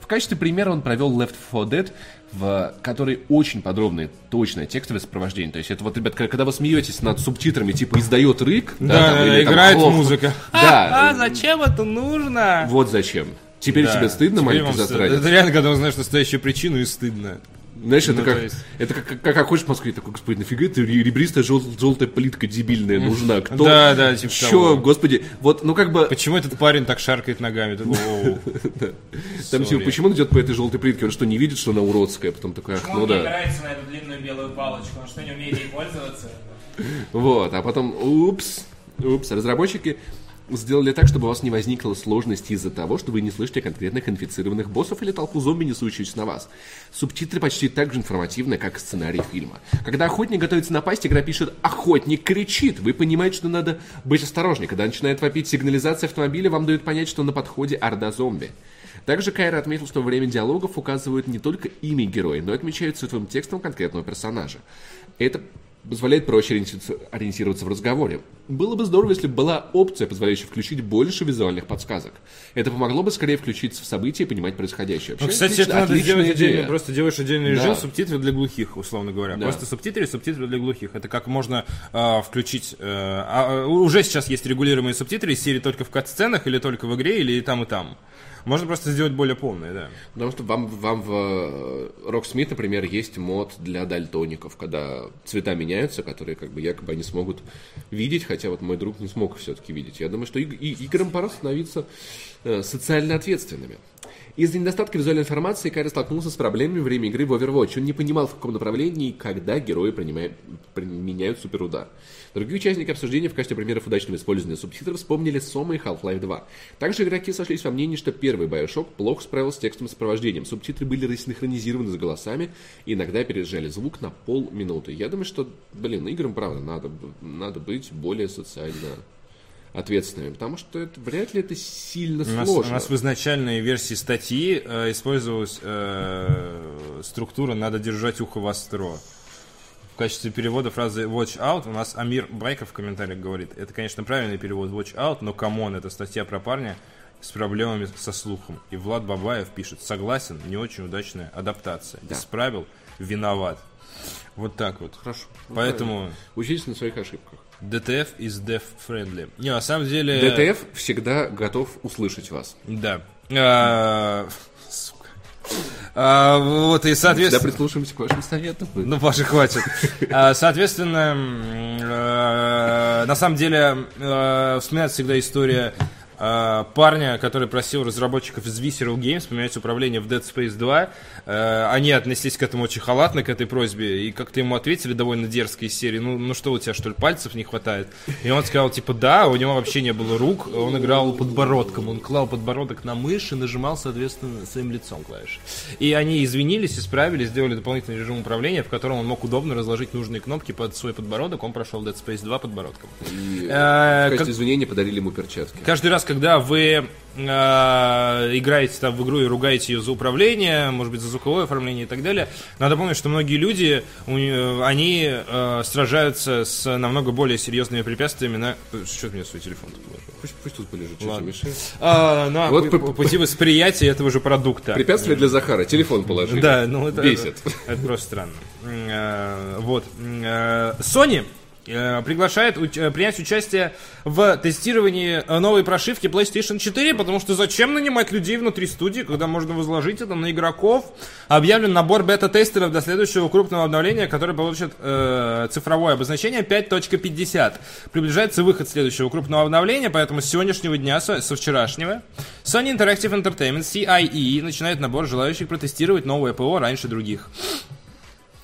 В качестве примера он провел Left 4 Dead, в которой очень подробное, точное текстовое сопровождение. То есть это вот, ребят, когда вы смеетесь над субтитрами, типа издает рык, Да, там, или там играет хлоп. музыка. Да, А зачем это нужно? вот зачем. Теперь Да. тебе стыдно, Теперь маленький вам стыдно. засранец? Это реально, когда узнаешь настоящую причину и стыдно. Знаешь, это Ну, как, есть- это как, как, как в Москве, такой, господи, нафига эта ребристая жел- желтая плитка дебильная нужна? Кто? Да, да, типа Чё, того. господи, вот, ну как бы, Почему этот парень так шаркает ногами? Ты- там типа, почему он идет по этой желтой плитке? Он что, не видит, что она уродская? Потом такой, ах, Почему ну да. опирается на эту длинную белую палочку? Он что, не умеет ей пользоваться? Вот, а потом, упс, упс, разработчики сделали так, чтобы у вас не возникло сложности из-за того, что вы не слышите конкретных инфицированных боссов или толпу зомби, несущуюся на вас. Субтитры почти так же информативны, как сценарий фильма. Когда охотник готовится напасть, игра пишет «Охотник кричит!» Вы понимаете, что надо быть осторожнее. Когда начинает вопить сигнализация автомобиля, вам дают понять, что на подходе орда зомби. Также Кайра отметил, что во время диалогов указывают не только имя героя, но и отмечают цветовым текстом конкретного персонажа. Это позволяет проще ориентироваться в разговоре. Было бы здорово, если бы была опция, позволяющая включить больше визуальных подсказок. Это помогло бы скорее включиться в события и понимать происходящее. Ну, Вообще, кстати, отлично- это надо сделать идея. отдельно. Просто делаешь отдельный режим Да. субтитры для глухих, условно говоря. Да. Просто субтитры, субтитры для глухих. Это как можно а, включить... э, а, уже сейчас есть регулируемые субтитры из серии только в кат-сценах, или только в игре, или и там, и там. Можно просто сделать более полные, да. Потому что вам, вам в э, Rocksmith, например, есть мод для дальтоников, когда цвета меняются, которые как бы якобы они смогут видеть, хотя вот мой друг не смог все-таки видеть. Я думаю, что иг- и- играм пора становиться социально ответственными. Из-за недостатка визуальной информации Кайра столкнулся с проблемами во время игры в Overwatch. Он не понимал, в каком направлении и когда герои применяют суперудар. Другие участники обсуждения в качестве примеров удачного использования субтитров вспомнили Сома и Half-Life 2. Также игроки сошлись во мнении, что первый Bioshock плохо справился с текстовым сопровождением. Субтитры были рассинхронизированы с голосами и иногда переезжали звук на полминуты. Я думаю, что, блин, играм, правда, надо, надо быть более социально ответственными, потому что это, вряд ли это сильно У нас, сложно. у нас в изначальной версии статьи э, использовалась э, структура «надо держать ухо востро». В качестве перевода фразы «watch out» у нас Амир Байков в комментариях говорит, это, конечно, правильный перевод «watch out», но come on, это статья про парня с проблемами со слухом. И Влад Бабаев пишет «согласен, не очень удачная адаптация. Исправил, виноват». Вот так вот. Хорошо. Поэтому Учитесь на своих ошибках. DTF is deaf friendly. Не, на самом деле... ДТФ всегда готов услышать вас. Да. А, сука. А, вот, и, Всегда соответственно... прислушиваемся к вашим советам. Ну, Паша, хватит. А, Соответственно, э, на самом деле, вспоминается всегда история э, парня, который просил разработчиков из Visceral Games поменять управление в Dead Space 2. Э, Они отнеслись к этому очень халатно, к этой просьбе, и как-то ему ответили довольно дерзко из серии, ну, ну что у тебя, что ли, пальцев не хватает? И он сказал, типа, да, у него вообще не было рук, он играл подбородком, он клал подбородок на мышь и нажимал, соответственно, своим лицом клавиши. И они извинились, исправили, сделали дополнительный режим управления, в котором он мог удобно разложить нужные кнопки под свой подбородок, он прошел Dead Space 2 подбородком. И Э, в качестве как- извинения подарили ему перчатки. Каждый раз, когда вы э, играете там в игру и ругаете ее за управление, может быть, за звуковое оформление и так далее, надо помнить, что многие люди, не- они э, сражаются с намного более серьезными препятствиями на... Что ты мне свой телефон тут положил? Пусть, пусть тут полежит, что Ладно. мешает. А, на Вот по- пути восприятия этого же продукта. Препятствие для Захара. Телефон положили. Да, ну это, Бесит. это, это просто странно. Э, Вот. Э, Sony э, приглашает уч- э, принять участие в тестировании э, новой прошивки PlayStation 4, потому что зачем нанимать людей внутри студии, когда можно возложить это на игроков. Объявлен набор бета-тестеров для следующего крупного обновления, которое получит э, цифровое обозначение 5.50. Приближается выход следующего крупного обновления, поэтому с сегодняшнего дня, со, со вчерашнего, Sony Interactive Entertainment, CIE, начинает набор желающих протестировать новое ПО раньше других.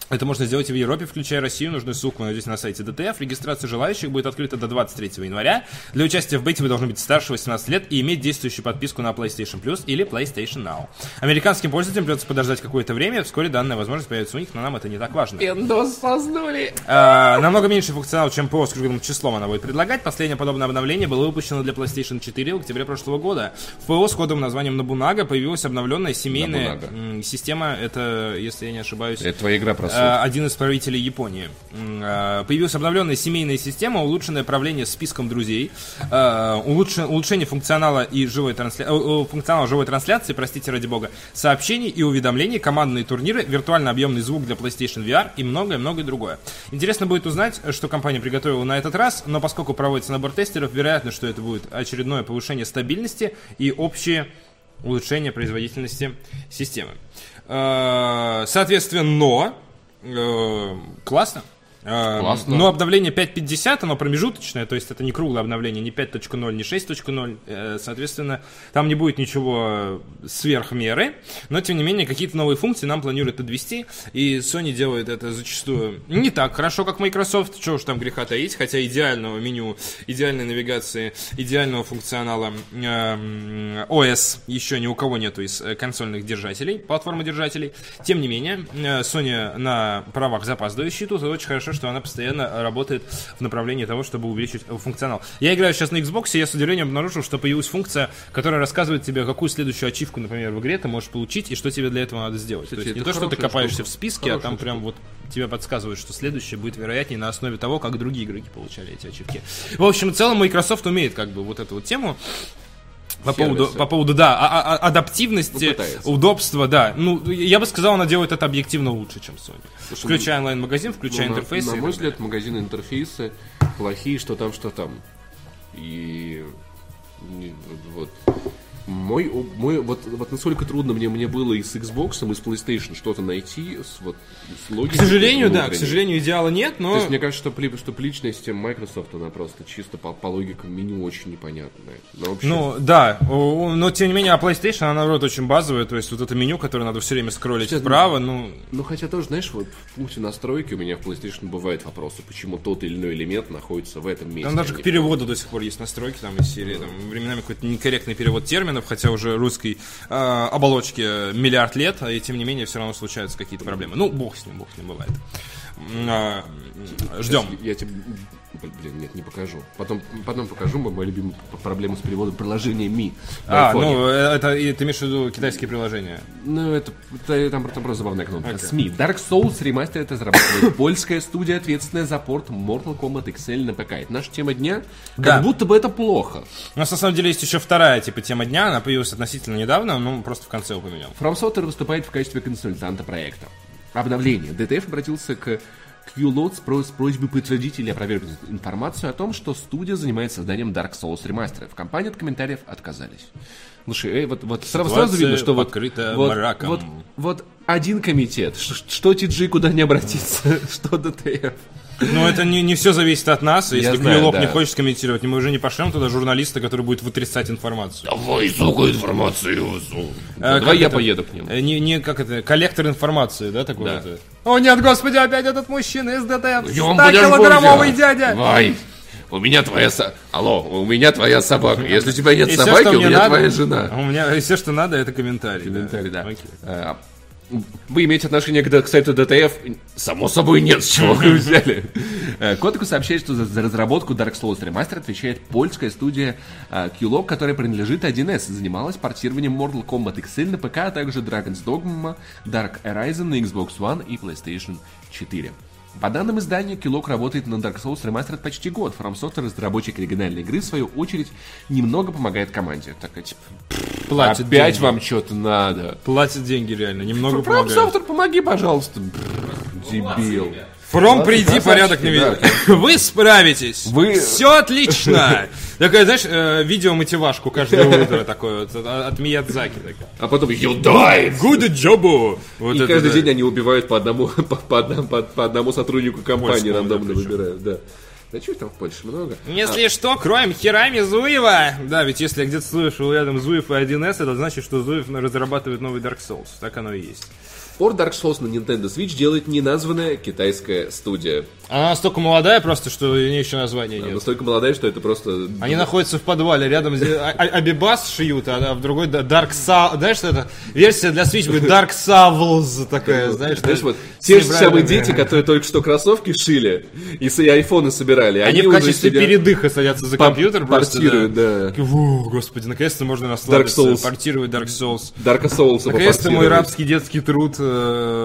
Это можно сделать и в Европе, включая Россию. Нужную ссылку вы найдете на сайте DTF. Регистрация желающих будет открыта до 23 января. Для участия в бете вы должны быть старше 18 лет и иметь действующую подписку на PlayStation Plus или PlayStation Now. Американским пользователям придется подождать какое-то время. Вскоре данная возможность появится у них, но нам это не так важно. Windows сознули. А, намного меньше функционал, чем ПО с круглым числом она будет предлагать. Последнее подобное обновление было выпущено для PlayStation 4 в октябре прошлого года. В ПО с кодовым названием Набунага появилась обновленная семейная Набунага. система. Это, если я не ошибаюсь, Это твоя игра про э, один из правителей Японии. Э, Появилась обновленная семейная система, улучшенное правление списком друзей, э, улучш- улучшение функционала и живой трансля... э, функционала живой трансляции, простите ради бога, сообщений и уведомлений, командные турниры, виртуально объемный звук для PlayStation VR и многое-многое другое. Интересно будет узнать, что компания приготовила на этот раз, но поскольку проводится набор тестеров, вероятно, что это будет очередное повышение стабильности и общее улучшение производительности системы. Соответственно, классно. Э, Классно. Но обновление 5.50, оно промежуточное, то есть это не круглое обновление, не 5.0, не 6.0. Э, Соответственно, там не будет ничего сверх меры, но тем не менее какие-то новые функции нам планируют подвести, и Sony делает это зачастую не так хорошо, как Microsoft, что уж там греха таить, хотя идеального меню, идеальной навигации, идеального функционала э, OS еще ни у кого нету из э, консольных держателей, платформы держателей. Тем не менее, э, Sony на правах запаздывающей тут, и очень хорошо, что она постоянно работает в направлении того, чтобы увеличить э, функционал. Я играю сейчас на Xbox, и я с удивлением обнаружил, что появилась функция, которая рассказывает тебе, какую следующую ачивку, например, в игре ты можешь получить, и что тебе для этого надо сделать. Кстати, то есть не то, что ты хорошая копаешься штука. в списке, а там Хорошая прям вот тебе подсказывают, что следующее будет вероятнее на основе того, как другие игроки получали эти ачивки. В общем, в целом Microsoft умеет как бы вот эту вот тему. По Сервисы. поводу, по поводу, да, а- а- а- адаптивности, Ну, удобства, да. Ну, я бы сказал, она делает это объективно лучше, чем Sony. Слушай, включая онлайн-магазин, включая Ну, на- интерфейсы. На, и мой взгляд, магазины интерфейсы плохие, что там, что там. И вот мой, мой вот, вот насколько трудно мне, мне было и с Xbox, и с PlayStation что-то найти, с, вот, с логикой. К сожалению, да, к сожалению, идеала нет, но... То есть мне кажется, что, что личная система Microsoft, она просто чисто по, по логике меню очень непонятная. Но вообще, Ну, да, но тем не менее, а PlayStation, она, наоборот, очень базовая, то есть вот это меню, которое надо все время скроллить Сейчас, вправо, ну... ну хотя тоже, знаешь, вот в пункте настройки у меня в PlayStation бывают вопросы, почему тот или иной элемент находится в этом месте. Там даже к переводу до сих пор есть настройки там из серии, там, временами какой-то некорректный перевод терминов, хотя уже русской э, оболочке миллиард лет, и тем не менее все равно случаются какие-то проблемы. Ну, бог с ним, бог с ним бывает. А, Ждем. Я тебе... Блин, нет, не покажу. Потом, потом покажу мою любимую проблему с переводом приложения Mi. А, ну, это ты имеешь в виду китайские приложения? Ну, это, это- там, там просто забавная кнопка. СМИ. Dark Souls ремастер это разрабатывает польская студия, ответственная за порт Mortal Kombat XL на ПК. Это наша тема дня. Как Да. будто бы это плохо. У нас на самом деле есть еще вторая типа тема дня, она появилась относительно недавно, ну просто в конце упомянем. From Software выступает в качестве консультанта проекта. Обновление. DTF обратился к QLOD с, про- с просьбой подтвердить или опровергнуть информацию о том, что студия занимается созданием Dark Souls ремастера. В компании от комментариев отказались. Слушай, эй, вот, вот сразу, сразу видно, что вот, вот, мраком. вот, вот один комитет, Ш- что TG куда не обратиться, что DTF. Ну, это не, не все зависит от нас. Если Клюлоп да. не хочет комментировать, мы уже не пошлем туда журналиста, который будет вытрясать информацию. Давай, сука, информацию. А, Давай как я это? поеду к ним. Э, Не, не как это, коллектор информации, да, такой Да. вот? О нет, господи, опять этот мужчина из DTF. Я вам 100 килограммовый подержу, дядя. Давай. У меня твоя со... Алло, у меня твоя собака. Если у тебя нет И собаки, что у меня надо- твоя жена. У меня все, что надо, это комментарий. Комментарий, да. Окей. Вы имеете отношение к, сайту DTF? Само собой нет, с чего вы взяли. Э, Kotaku сообщает, что за, за разработку Dark Souls Remaster отвечает польская студия э, QLOG, которая принадлежит 1С, занималась портированием Mortal Kombat XL на ПК, а также Dragon's Dogma, Dark Horizon на Xbox One и PlayStation 4. По данным издания, Killok работает на Dark Souls Remastered почти год. From Software, разработчик оригинальной игры, в свою очередь, немного помогает команде. Такая, типа, Платит опять деньги. вам что-то надо. Платит деньги реально, немного From помогает. Software, помоги, пожалуйста. Дебил. Фром, приди, порядок видел. Вы справитесь. Вы- Все отлично. Такая, знаешь, э, видео-мотивашку каждое утро такое вот от- Миядзаки. А потом you died! Good job! Вот И каждый день они убивают по одному, по, по одному, по, по одному сотруднику компании, рандомно выбирают, да. Да чего там в Польше много? Если что, кроем херами Зуева. Да, ведь если я где-то слышал рядом Зуев и 1С, это значит, что Зуев разрабатывает новый Dark Souls. Так оно и есть. Порт Dark Souls на Nintendo Switch делает неназванная китайская студия. Она настолько молодая просто, что у нее еще названия Она нет. настолько молодая, что это просто... Они находятся в подвале, рядом а- а- Абибас шьют, а в другой да, Dark Souls. Знаешь, что это? Версия для Switch будет Dark Souls такая, знаешь, Знаешь, вот те же самые дети, которые только что кроссовки шили и, с- и айфоны собирали. Они в уже качестве передыха садятся за пор- компьютер просто. портируют, да. Такие, «Во, господи, наконец-то можно расслабиться, Souls. портировать Dark Souls. Dark Souls Наконец-то мой попортировать. рабский детский труд, э,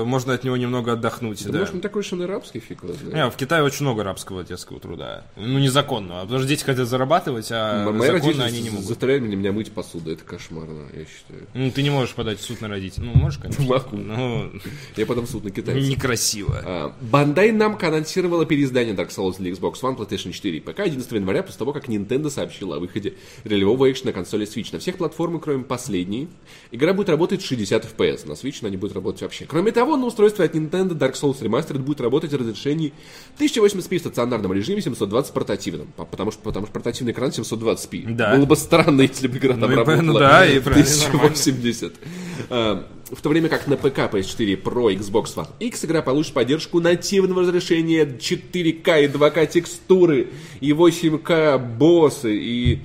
можно от него немного отдохнуть. Да, да. может, не такой уж он и рабский, фиг его знает. Не, в Китае очень много рабского детского труда. Ну, незаконного. Потому что дети хотят зарабатывать, а Мои законно они не могут. заставляют меня, мыть посуду. Это кошмарно, я считаю. Ну, ты не можешь подать в суд на родителей. Ну, можешь, конечно. Могу. Ну, Я потом в суд на китайцев. некрасиво. Bandai Namco анонсировала переиздание Dark Souls для Xbox One, PlayStation 4 и ПК 11 января после того, как Nintendo сообщила о выходе ролевого экшена на консоли Switch. На всех платформах, кроме последней, игра будет работать 60 FPS. На Switch она не будет работать вообще. Кроме того, на устройстве от Nintendo Dark Souls Remastered будет работать в разрешении 1080p в стационарном режиме, 720 в портативном. По- Потому что, потому что портативный экран 720p. Да. Было бы странно, если бы игра там Ну работала ну да, и правильно, 1080. А, В то время как на ПК, PS4 Pro, Xbox One X игра получит поддержку нативного разрешения 4К и 2К текстуры, и 8К боссы, и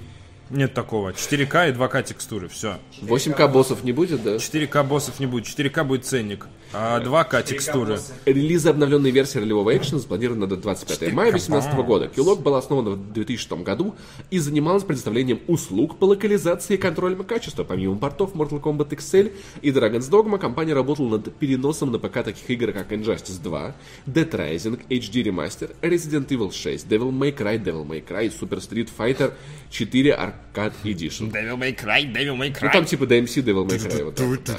Нет такого. 4К и 2К текстуры. Все. 8К боссов не будет, да? 4К боссов не будет. 4К будет ценник. А 2К текстуры. Релиз обновленной версии ролевого экшена запланирован на 25 мая 2018 года. Килок была основана в 2006 году и занималась предоставлением услуг по локализации и контролем качества. Помимо портов Mortal Kombat XL и Dragon's Dogma, компания работала над переносом на ПК таких игр, как Injustice 2, Dead Rising, HD Remaster, Resident Evil 6, Devil May Cry, Devil May Cry, Super Street Fighter 4 Arcade Edition. Devil May Cry, Devil May Ну, там типа DMC Devil May Cry. Вот, так вот, да.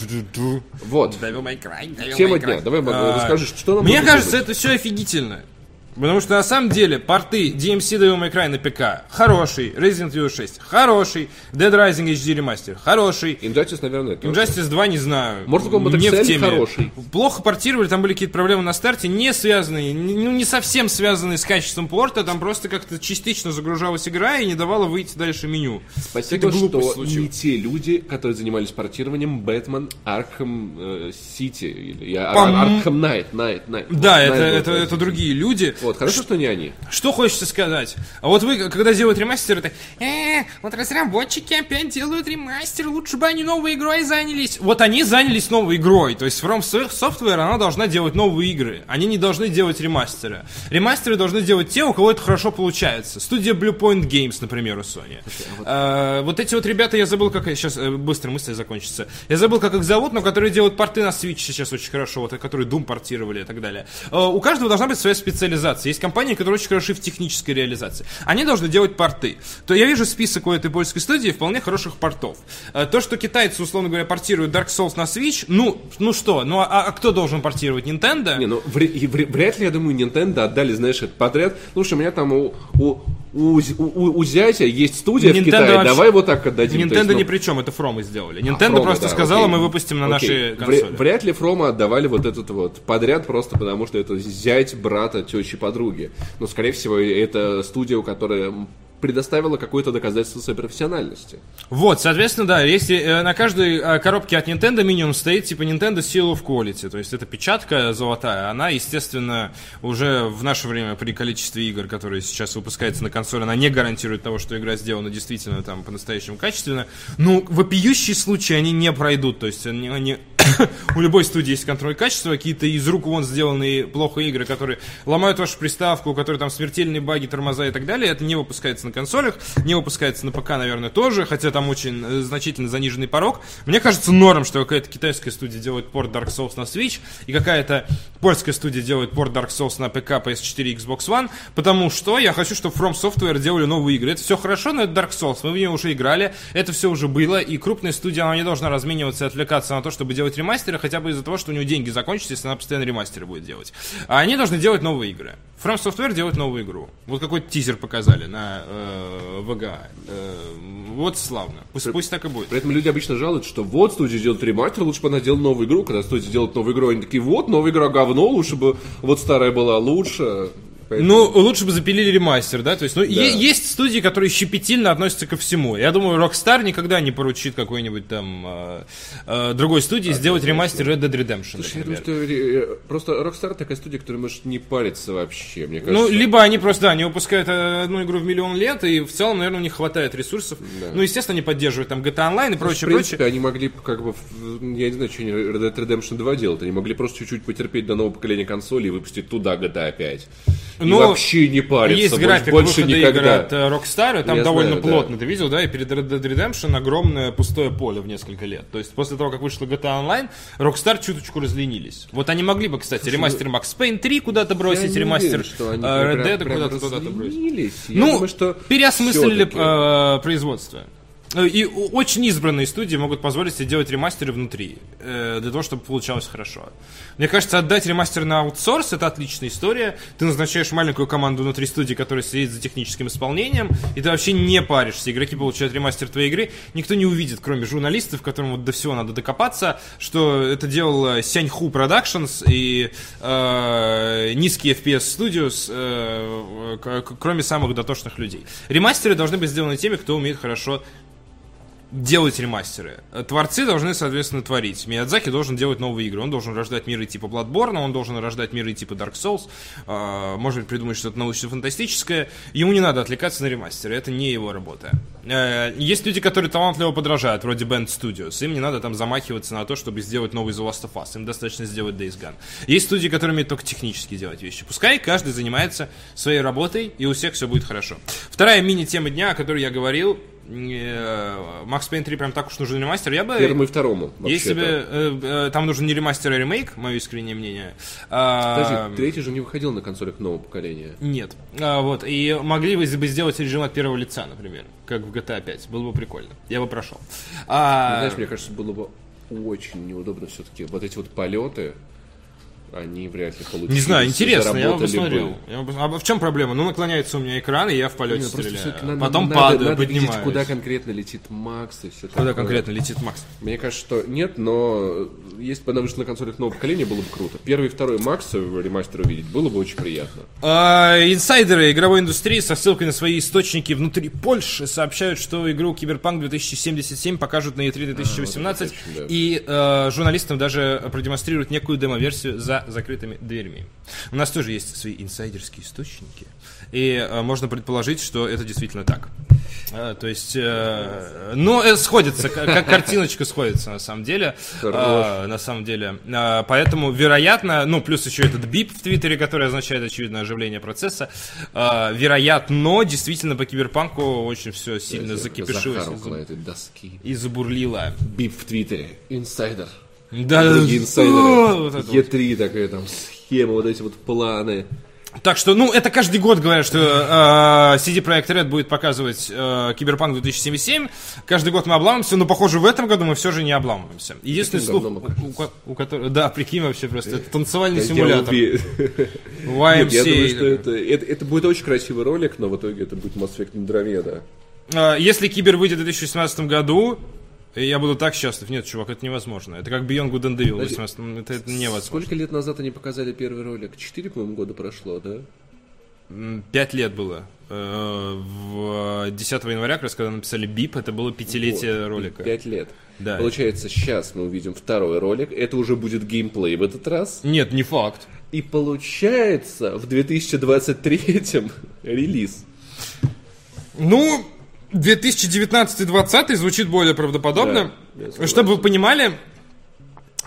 вот. Devil May Cry, Тема дня. Давай, А, расскажи, что нам Мне кажется, это все офигительно. Потому что на самом деле порты DMC Devil May Cry на ПК хороший, Resident Evil 6 хороший, Dead Rising HD Remaster хороший, Injustice, наверное, тоже. Injustice 2 не знаю. Mortal Kombat не в XL теме. хороший. Плохо портировали, там были какие-то проблемы на старте, не связанные, не- ну не совсем связанные с качеством порта, там просто как-то частично загружалась игра и не давала выйти дальше меню. Спасибо, Это что не случилась. те люди, которые занимались портированием Batman Arkham э, Сити или Ар- Пом- Arkham Knight, Knight, Knight. Да, Вот, это, Knight это, был, это другие люди. Вот, хорошо, что не они. Что хочется сказать? А вот вы, когда делают ремастер, это э, вот разработчики опять делают ремастер, лучше бы они новой игрой занялись. Вот они занялись новой игрой, то есть From Software, она должна делать новые игры. Они не должны делать ремастеры. Ремастеры должны делать те, у кого это хорошо получается. Студия Blue Point Games, например, у Sony. А, вот эти вот ребята, я забыл, как... Сейчас быстро мысль закончится. Я забыл, как их зовут, но которые делают порты на Switch сейчас очень хорошо, вот, которые Doom портировали и так далее. А, У каждого должна быть своя специализация. Есть компании, которые очень хороши в технической реализации. Они должны делать порты. То я вижу список у этой польской студии вполне хороших портов. А, То, что китайцы, условно говоря, портируют Dark Souls на Switch, ну, ну что, ну а, а кто должен портировать? Nintendo? Не, ну вряд ли, я думаю, Nintendo отдали, знаешь, этот подряд. Слушай, у меня там у, у, у, у- у зятя есть студия в Nintendo Китае, вообще- давай вот так отдадим. Nintendo есть, ну, ни при чем, это Фромы сделали. а, Nintendo Фрома, просто да, сказала, окей. мы выпустим на Окей. наши консоли. Вряд ли Фрома отдавали вот этот вот подряд просто потому, что это зять брата, тещи, подруги. Но, скорее всего, это студия, у которой предоставила какое-то доказательство своей профессиональности. Вот, соответственно, да, если э, на каждой э, коробке от Nintendo минимум стоит типа Nintendo Seal of Quality, то есть эта печатка золотая, она, естественно, уже в наше время при количестве игр, которые сейчас выпускаются на консоли, она не гарантирует того, что игра сделана действительно там по-настоящему качественно. Ну, вопиющие случаи они не пройдут, то есть они, они- у любой студии есть контроль качества, какие-то из рук вон сделанные плохо игры, которые ломают вашу приставку, у которой там смертельные баги, тормоза и так далее, это не выпускается на консолях, не выпускается на ПК, наверное, тоже, хотя там очень э, значительно заниженный порог. Мне кажется норм, что какая-то китайская студия делает порт Dark Souls на Switch, и какая-то польская студия делает порт Dark Souls на ПК, PS4 и Xbox One, потому что я хочу, чтобы From Software делали новые игры. Это все хорошо, но это Dark Souls, мы в нее уже играли, это все уже было, и крупная студия, она не должна размениваться и отвлекаться на то, чтобы делать делать ремастеры, хотя бы из-за того, что у него деньги закончатся, если она постоянно ремастеры будет делать. А они должны делать новые игры. From Software делает новую игру. Вот какой-то тизер показали на э. Э, вот славно. Пусть, пусть так и будет. При этом люди обычно жалуются, что вот студия делает ремастер, лучше бы она делала новую игру. Когда студия делает новую игру, они такие, вот, новая игра говно, лучше бы вот старая была лучше. Поэтому- Ну, лучше бы запилили ремастер, да? То есть, ну, е- есть студии, которые щепетильно относятся ко всему. Я думаю, Rockstar никогда не поручит какой-нибудь там э, э, другой студии сделать ремастер Red Dead Redemption, Слушай, я думаю, например. что э, просто Rockstar такая студия, которая может не париться вообще, мне Ну, кажется. либо они просто, да, они выпускают э, одну игру в миллион лет, и в целом, наверное, у них хватает ресурсов. Ну, естественно, они поддерживают там GTA Online и в прочее, принципе, прочее. они могли, как бы, в- я не знаю, что они Red Dead Redemption 2 делают, они могли просто чуть-чуть потерпеть до нового поколения консолей и выпустить туда GTA 5. И Ну, вообще не париться, Есть график больше выхода игр никогда. от э, Rockstar, там Я довольно знаю, да. плотно, ты видел, да, и перед Red Dead Redemption огромное пустое поле в несколько лет. То есть после того, как вышла GTA Online, Rockstar чуточку разленились. Вот они могли бы, кстати, ремастер Max Payne 3 куда-то бросить, Я ремастер уверен, что они э, Red Dead куда-то туда-то бросить. Ну, думаю, что переосмыслили э, производство. Э, И очень избранные студии могут позволить себе делать ремастеры внутри, э, для того, чтобы получалось хорошо. Мне кажется, отдать ремастер на аутсорс это отличная история. Ты назначаешь маленькую команду внутри студии, которая следит за техническим исполнением, и ты вообще не паришься. Игроки получают ремастер твоей игры. Никто не увидит, кроме журналистов, которым вот до всего надо докопаться, что это делал Сяньху Productions и э, низкий FPS Studios, э, кроме самых дотошных людей. Ремастеры должны быть сделаны теми, кто умеет хорошо делать ремастеры. Творцы должны, соответственно, творить. Миядзаки должен делать новые игры. Он должен рождать миры типа Bloodborne, он должен рождать миры типа Dark Souls, э, может быть, придумать что-то научно-фантастическое. Ему не надо отвлекаться на ремастеры, это не его работа. Э, есть люди, которые талантливо подражают, вроде Band Studios. Им не надо там замахиваться на то, чтобы сделать новый The Last of Us. Им достаточно сделать Days Gone. Есть студии, которые умеют только технически делать вещи. Пускай каждый занимается своей работой, и у всех все будет хорошо. Вторая мини-тема дня, о которой я говорил, Max Payne 3 прям так уж нужен ремастер. Я бы... Первому и второму. Если бы э, э, там нужен не ремастер, а ремейк, мое искреннее мнение. а, Подожди, третий же не выходил на консолях нового поколения. Нет. А, вот. И могли бы бы сделать режим от первого лица, например, как в GTA 5. Было бы прикольно. Я бы прошел. А, Знаешь, мне кажется, было бы очень неудобно все-таки. Вот эти вот полеты, они вряд ли получились. не знаю, интересно, я бы посмотрел. Я бы А в чем проблема? Ну, наклоняется у меня экран, и я в полете Не, просто стреляю. надо- Потом надо- падаю, надо видеть, поднимаюсь. куда конкретно летит Макс и все Куда конкретно летит Макс? Мне кажется, что нет, но если бы она вышла на консолях нового поколения, было бы круто. Первый и второй Макс ремастер увидеть было бы очень приятно. А, Инсайдеры игровой индустрии со ссылкой на свои источники внутри Польши сообщают, что игру Киберпанк 2077 покажут на E3 2018 А, вот это точно, да. и э, журналистам даже продемонстрируют некую демо-версию за закрытыми дверьми. У нас тоже есть свои инсайдерские источники, и э, можно предположить, что это действительно так. А, то есть, э, ну, э, сходится, как картиночка сходится на самом деле. А, на самом деле. А, поэтому, вероятно, ну, плюс еще этот бип в Твиттере, который означает, очевидно, оживление процесса. а, вероятно, действительно, по киберпанку очень все сильно закипишилось Захар и около за- этой доски. и забурлило. Бип в Твиттере. Инсайдер. Да, Другие инсайдеры. вот это вот. Е3 такая там схема, вот эти вот планы. Так что, ну, это каждый год говорят, что э, CD Projekt Red будет показывать э, Киберпанк 2077. Каждый год мы обламываемся, но, похоже, в этом году мы все же не обламываемся. Единственный слух, у, у у которого... Да, прикинь вообще просто, это танцевальный симулятор. YMCA. Я думаю, что это, это, это будет очень красивый ролик, но в итоге это будет Mass Effect Andromeda. А, Если Кибер выйдет в 2018 году, я буду так счастлив. Нет, чувак, это невозможно. Это как Beyond Good and Evil в 18 это, это невозможно. Сколько лет назад они показали первый ролик? Четыре, по-моему, года прошло, да? Пять лет было. Э, В 10 января, как раз когда написали БИП, это было пятилетие Вот, ролика. Пять лет. Да. Получается, сейчас мы увидим второй ролик. Это уже будет геймплей в этот раз. Нет, не факт. И получается, в 2023 релиз. Ну, 2019-2020 звучит более правдоподобно. Да. Чтобы вы понимали,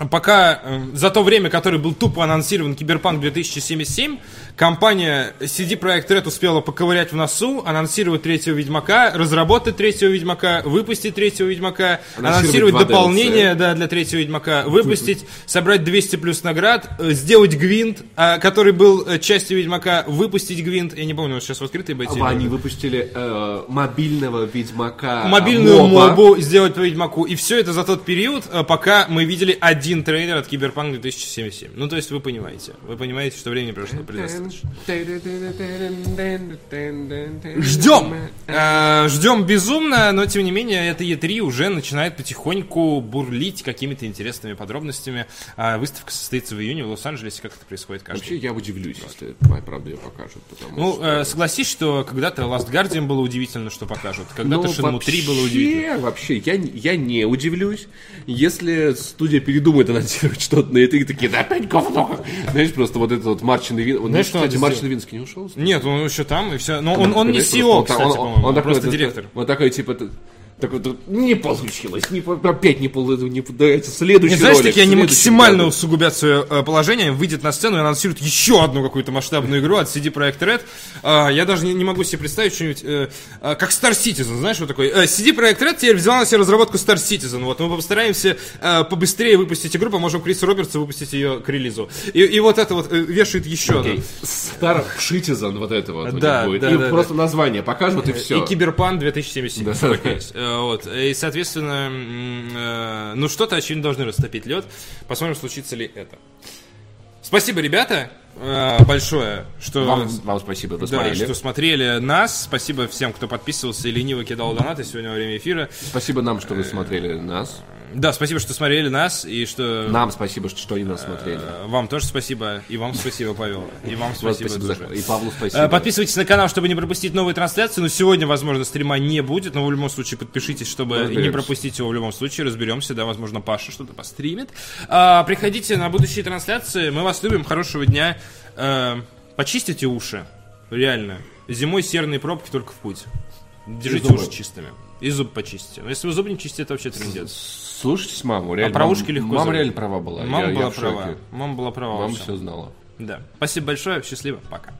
пока э, за то время, которое был тупо анонсирован Киберпанк 2077, компания CD Projekt Red успела поковырять в носу, анонсировать третьего Ведьмака, разработать третьего Ведьмака, выпустить третьего Ведьмака, Анонсировать анонсировать дополнение да, для третьего Ведьмака, выпустить, собрать 200 плюс наград, э, сделать Гвинт, а, который был э, частью Ведьмака, выпустить Гвинт, я не помню, вот сейчас в открытой бете. или- Они выпустили э, мобильного Ведьмака. мобильную моба. мобу сделать по Ведьмаку. И все это за тот период, пока мы видели один один трейлер от Киберпанк 2077. Ну, то есть вы понимаете. Вы понимаете, что времени прошло предостаточно. Ждем! Э, Ждем безумно, но тем не менее, это E3 уже начинает потихоньку бурлить какими-то интересными подробностями. А Выставка состоится в июне в Лос-Анджелесе. Как это происходит каждый Вообще, я удивлюсь, если моя правда ее покажут. Ну, что... э, согласись, что когда-то Last Guardian было удивительно, что покажут. Когда-то Shenmue 3 было удивительно. Вообще, я, я не удивлюсь, если студия передумает анонсировать что-то на E3, такие, да опять говно. Знаешь, просто вот этот вот Марчин Левин... Он, Знаешь, что кстати, Марчин? Левинский не ушел? Нет, он еще там, и все. Но он, он не CEO, он кстати, он- по-моему. он такой, просто директор. Вот такой, типа, т- такой, т- не получилось, не, опять не получилось, не, давайте следующий Нет, знаешь, ролик, такие они следующий максимально ролик. усугубят свое э, положение, выйдет на сцену и анонсирует еще одну какую-то масштабную игру от CD Projekt Red. А, я даже не, не могу себе представить что-нибудь, э, э, как Star Citizen, знаешь, вот такой. Э, CD Projekt Red теперь взяла на себя разработку Star Citizen. Вот, мы постараемся э, побыстрее выпустить игру, поможем Крису Робертсу выпустить ее к релизу. И, и вот это вот вешает еще Окей. Star Citizen, вот это вот. Да, будет. да, И да, просто название покажут, и все. И Киберпан 2077. Да. Вот. И, соответственно, э, ну что-то, очевидно, должны растопить лед. Посмотрим, случится ли это. Спасибо, ребята, э, большое, что... Вам, вам спасибо, Да, смотрели. что смотрели нас. Спасибо всем, кто подписывался и лениво кидал донаты сегодня во время эфира. Спасибо нам, что вы смотрели нас. Да, спасибо, что смотрели нас и что... Нам спасибо, что, что они нас смотрели. э, Вам тоже спасибо. И вам спасибо, Павел. И вам спасибо, спасибо за-. И Павлу Э, спасибо. Подписывайтесь на канал, чтобы не пропустить новые трансляции. Но сегодня, возможно, стрима не будет. Но в любом случае подпишитесь, чтобы не Разберемся. пропустить его в любом случае. Разберемся, да, возможно, Паша что-то постримит. А, приходите на будущие трансляции. Мы вас любим. Хорошего дня. Э, почистите уши. Реально. Зимой серные пробки только в путь. Держите уши чистыми. И зуб почистите. Но если вы зуб не чистите, это вообще трендец. Слушайте маму, реально. А про ушки легко Мама забыть. реально права была. Мама Я- я была шоке. права. Мама была права. Мама все знала. Да. Спасибо большое. Счастливо. Пока.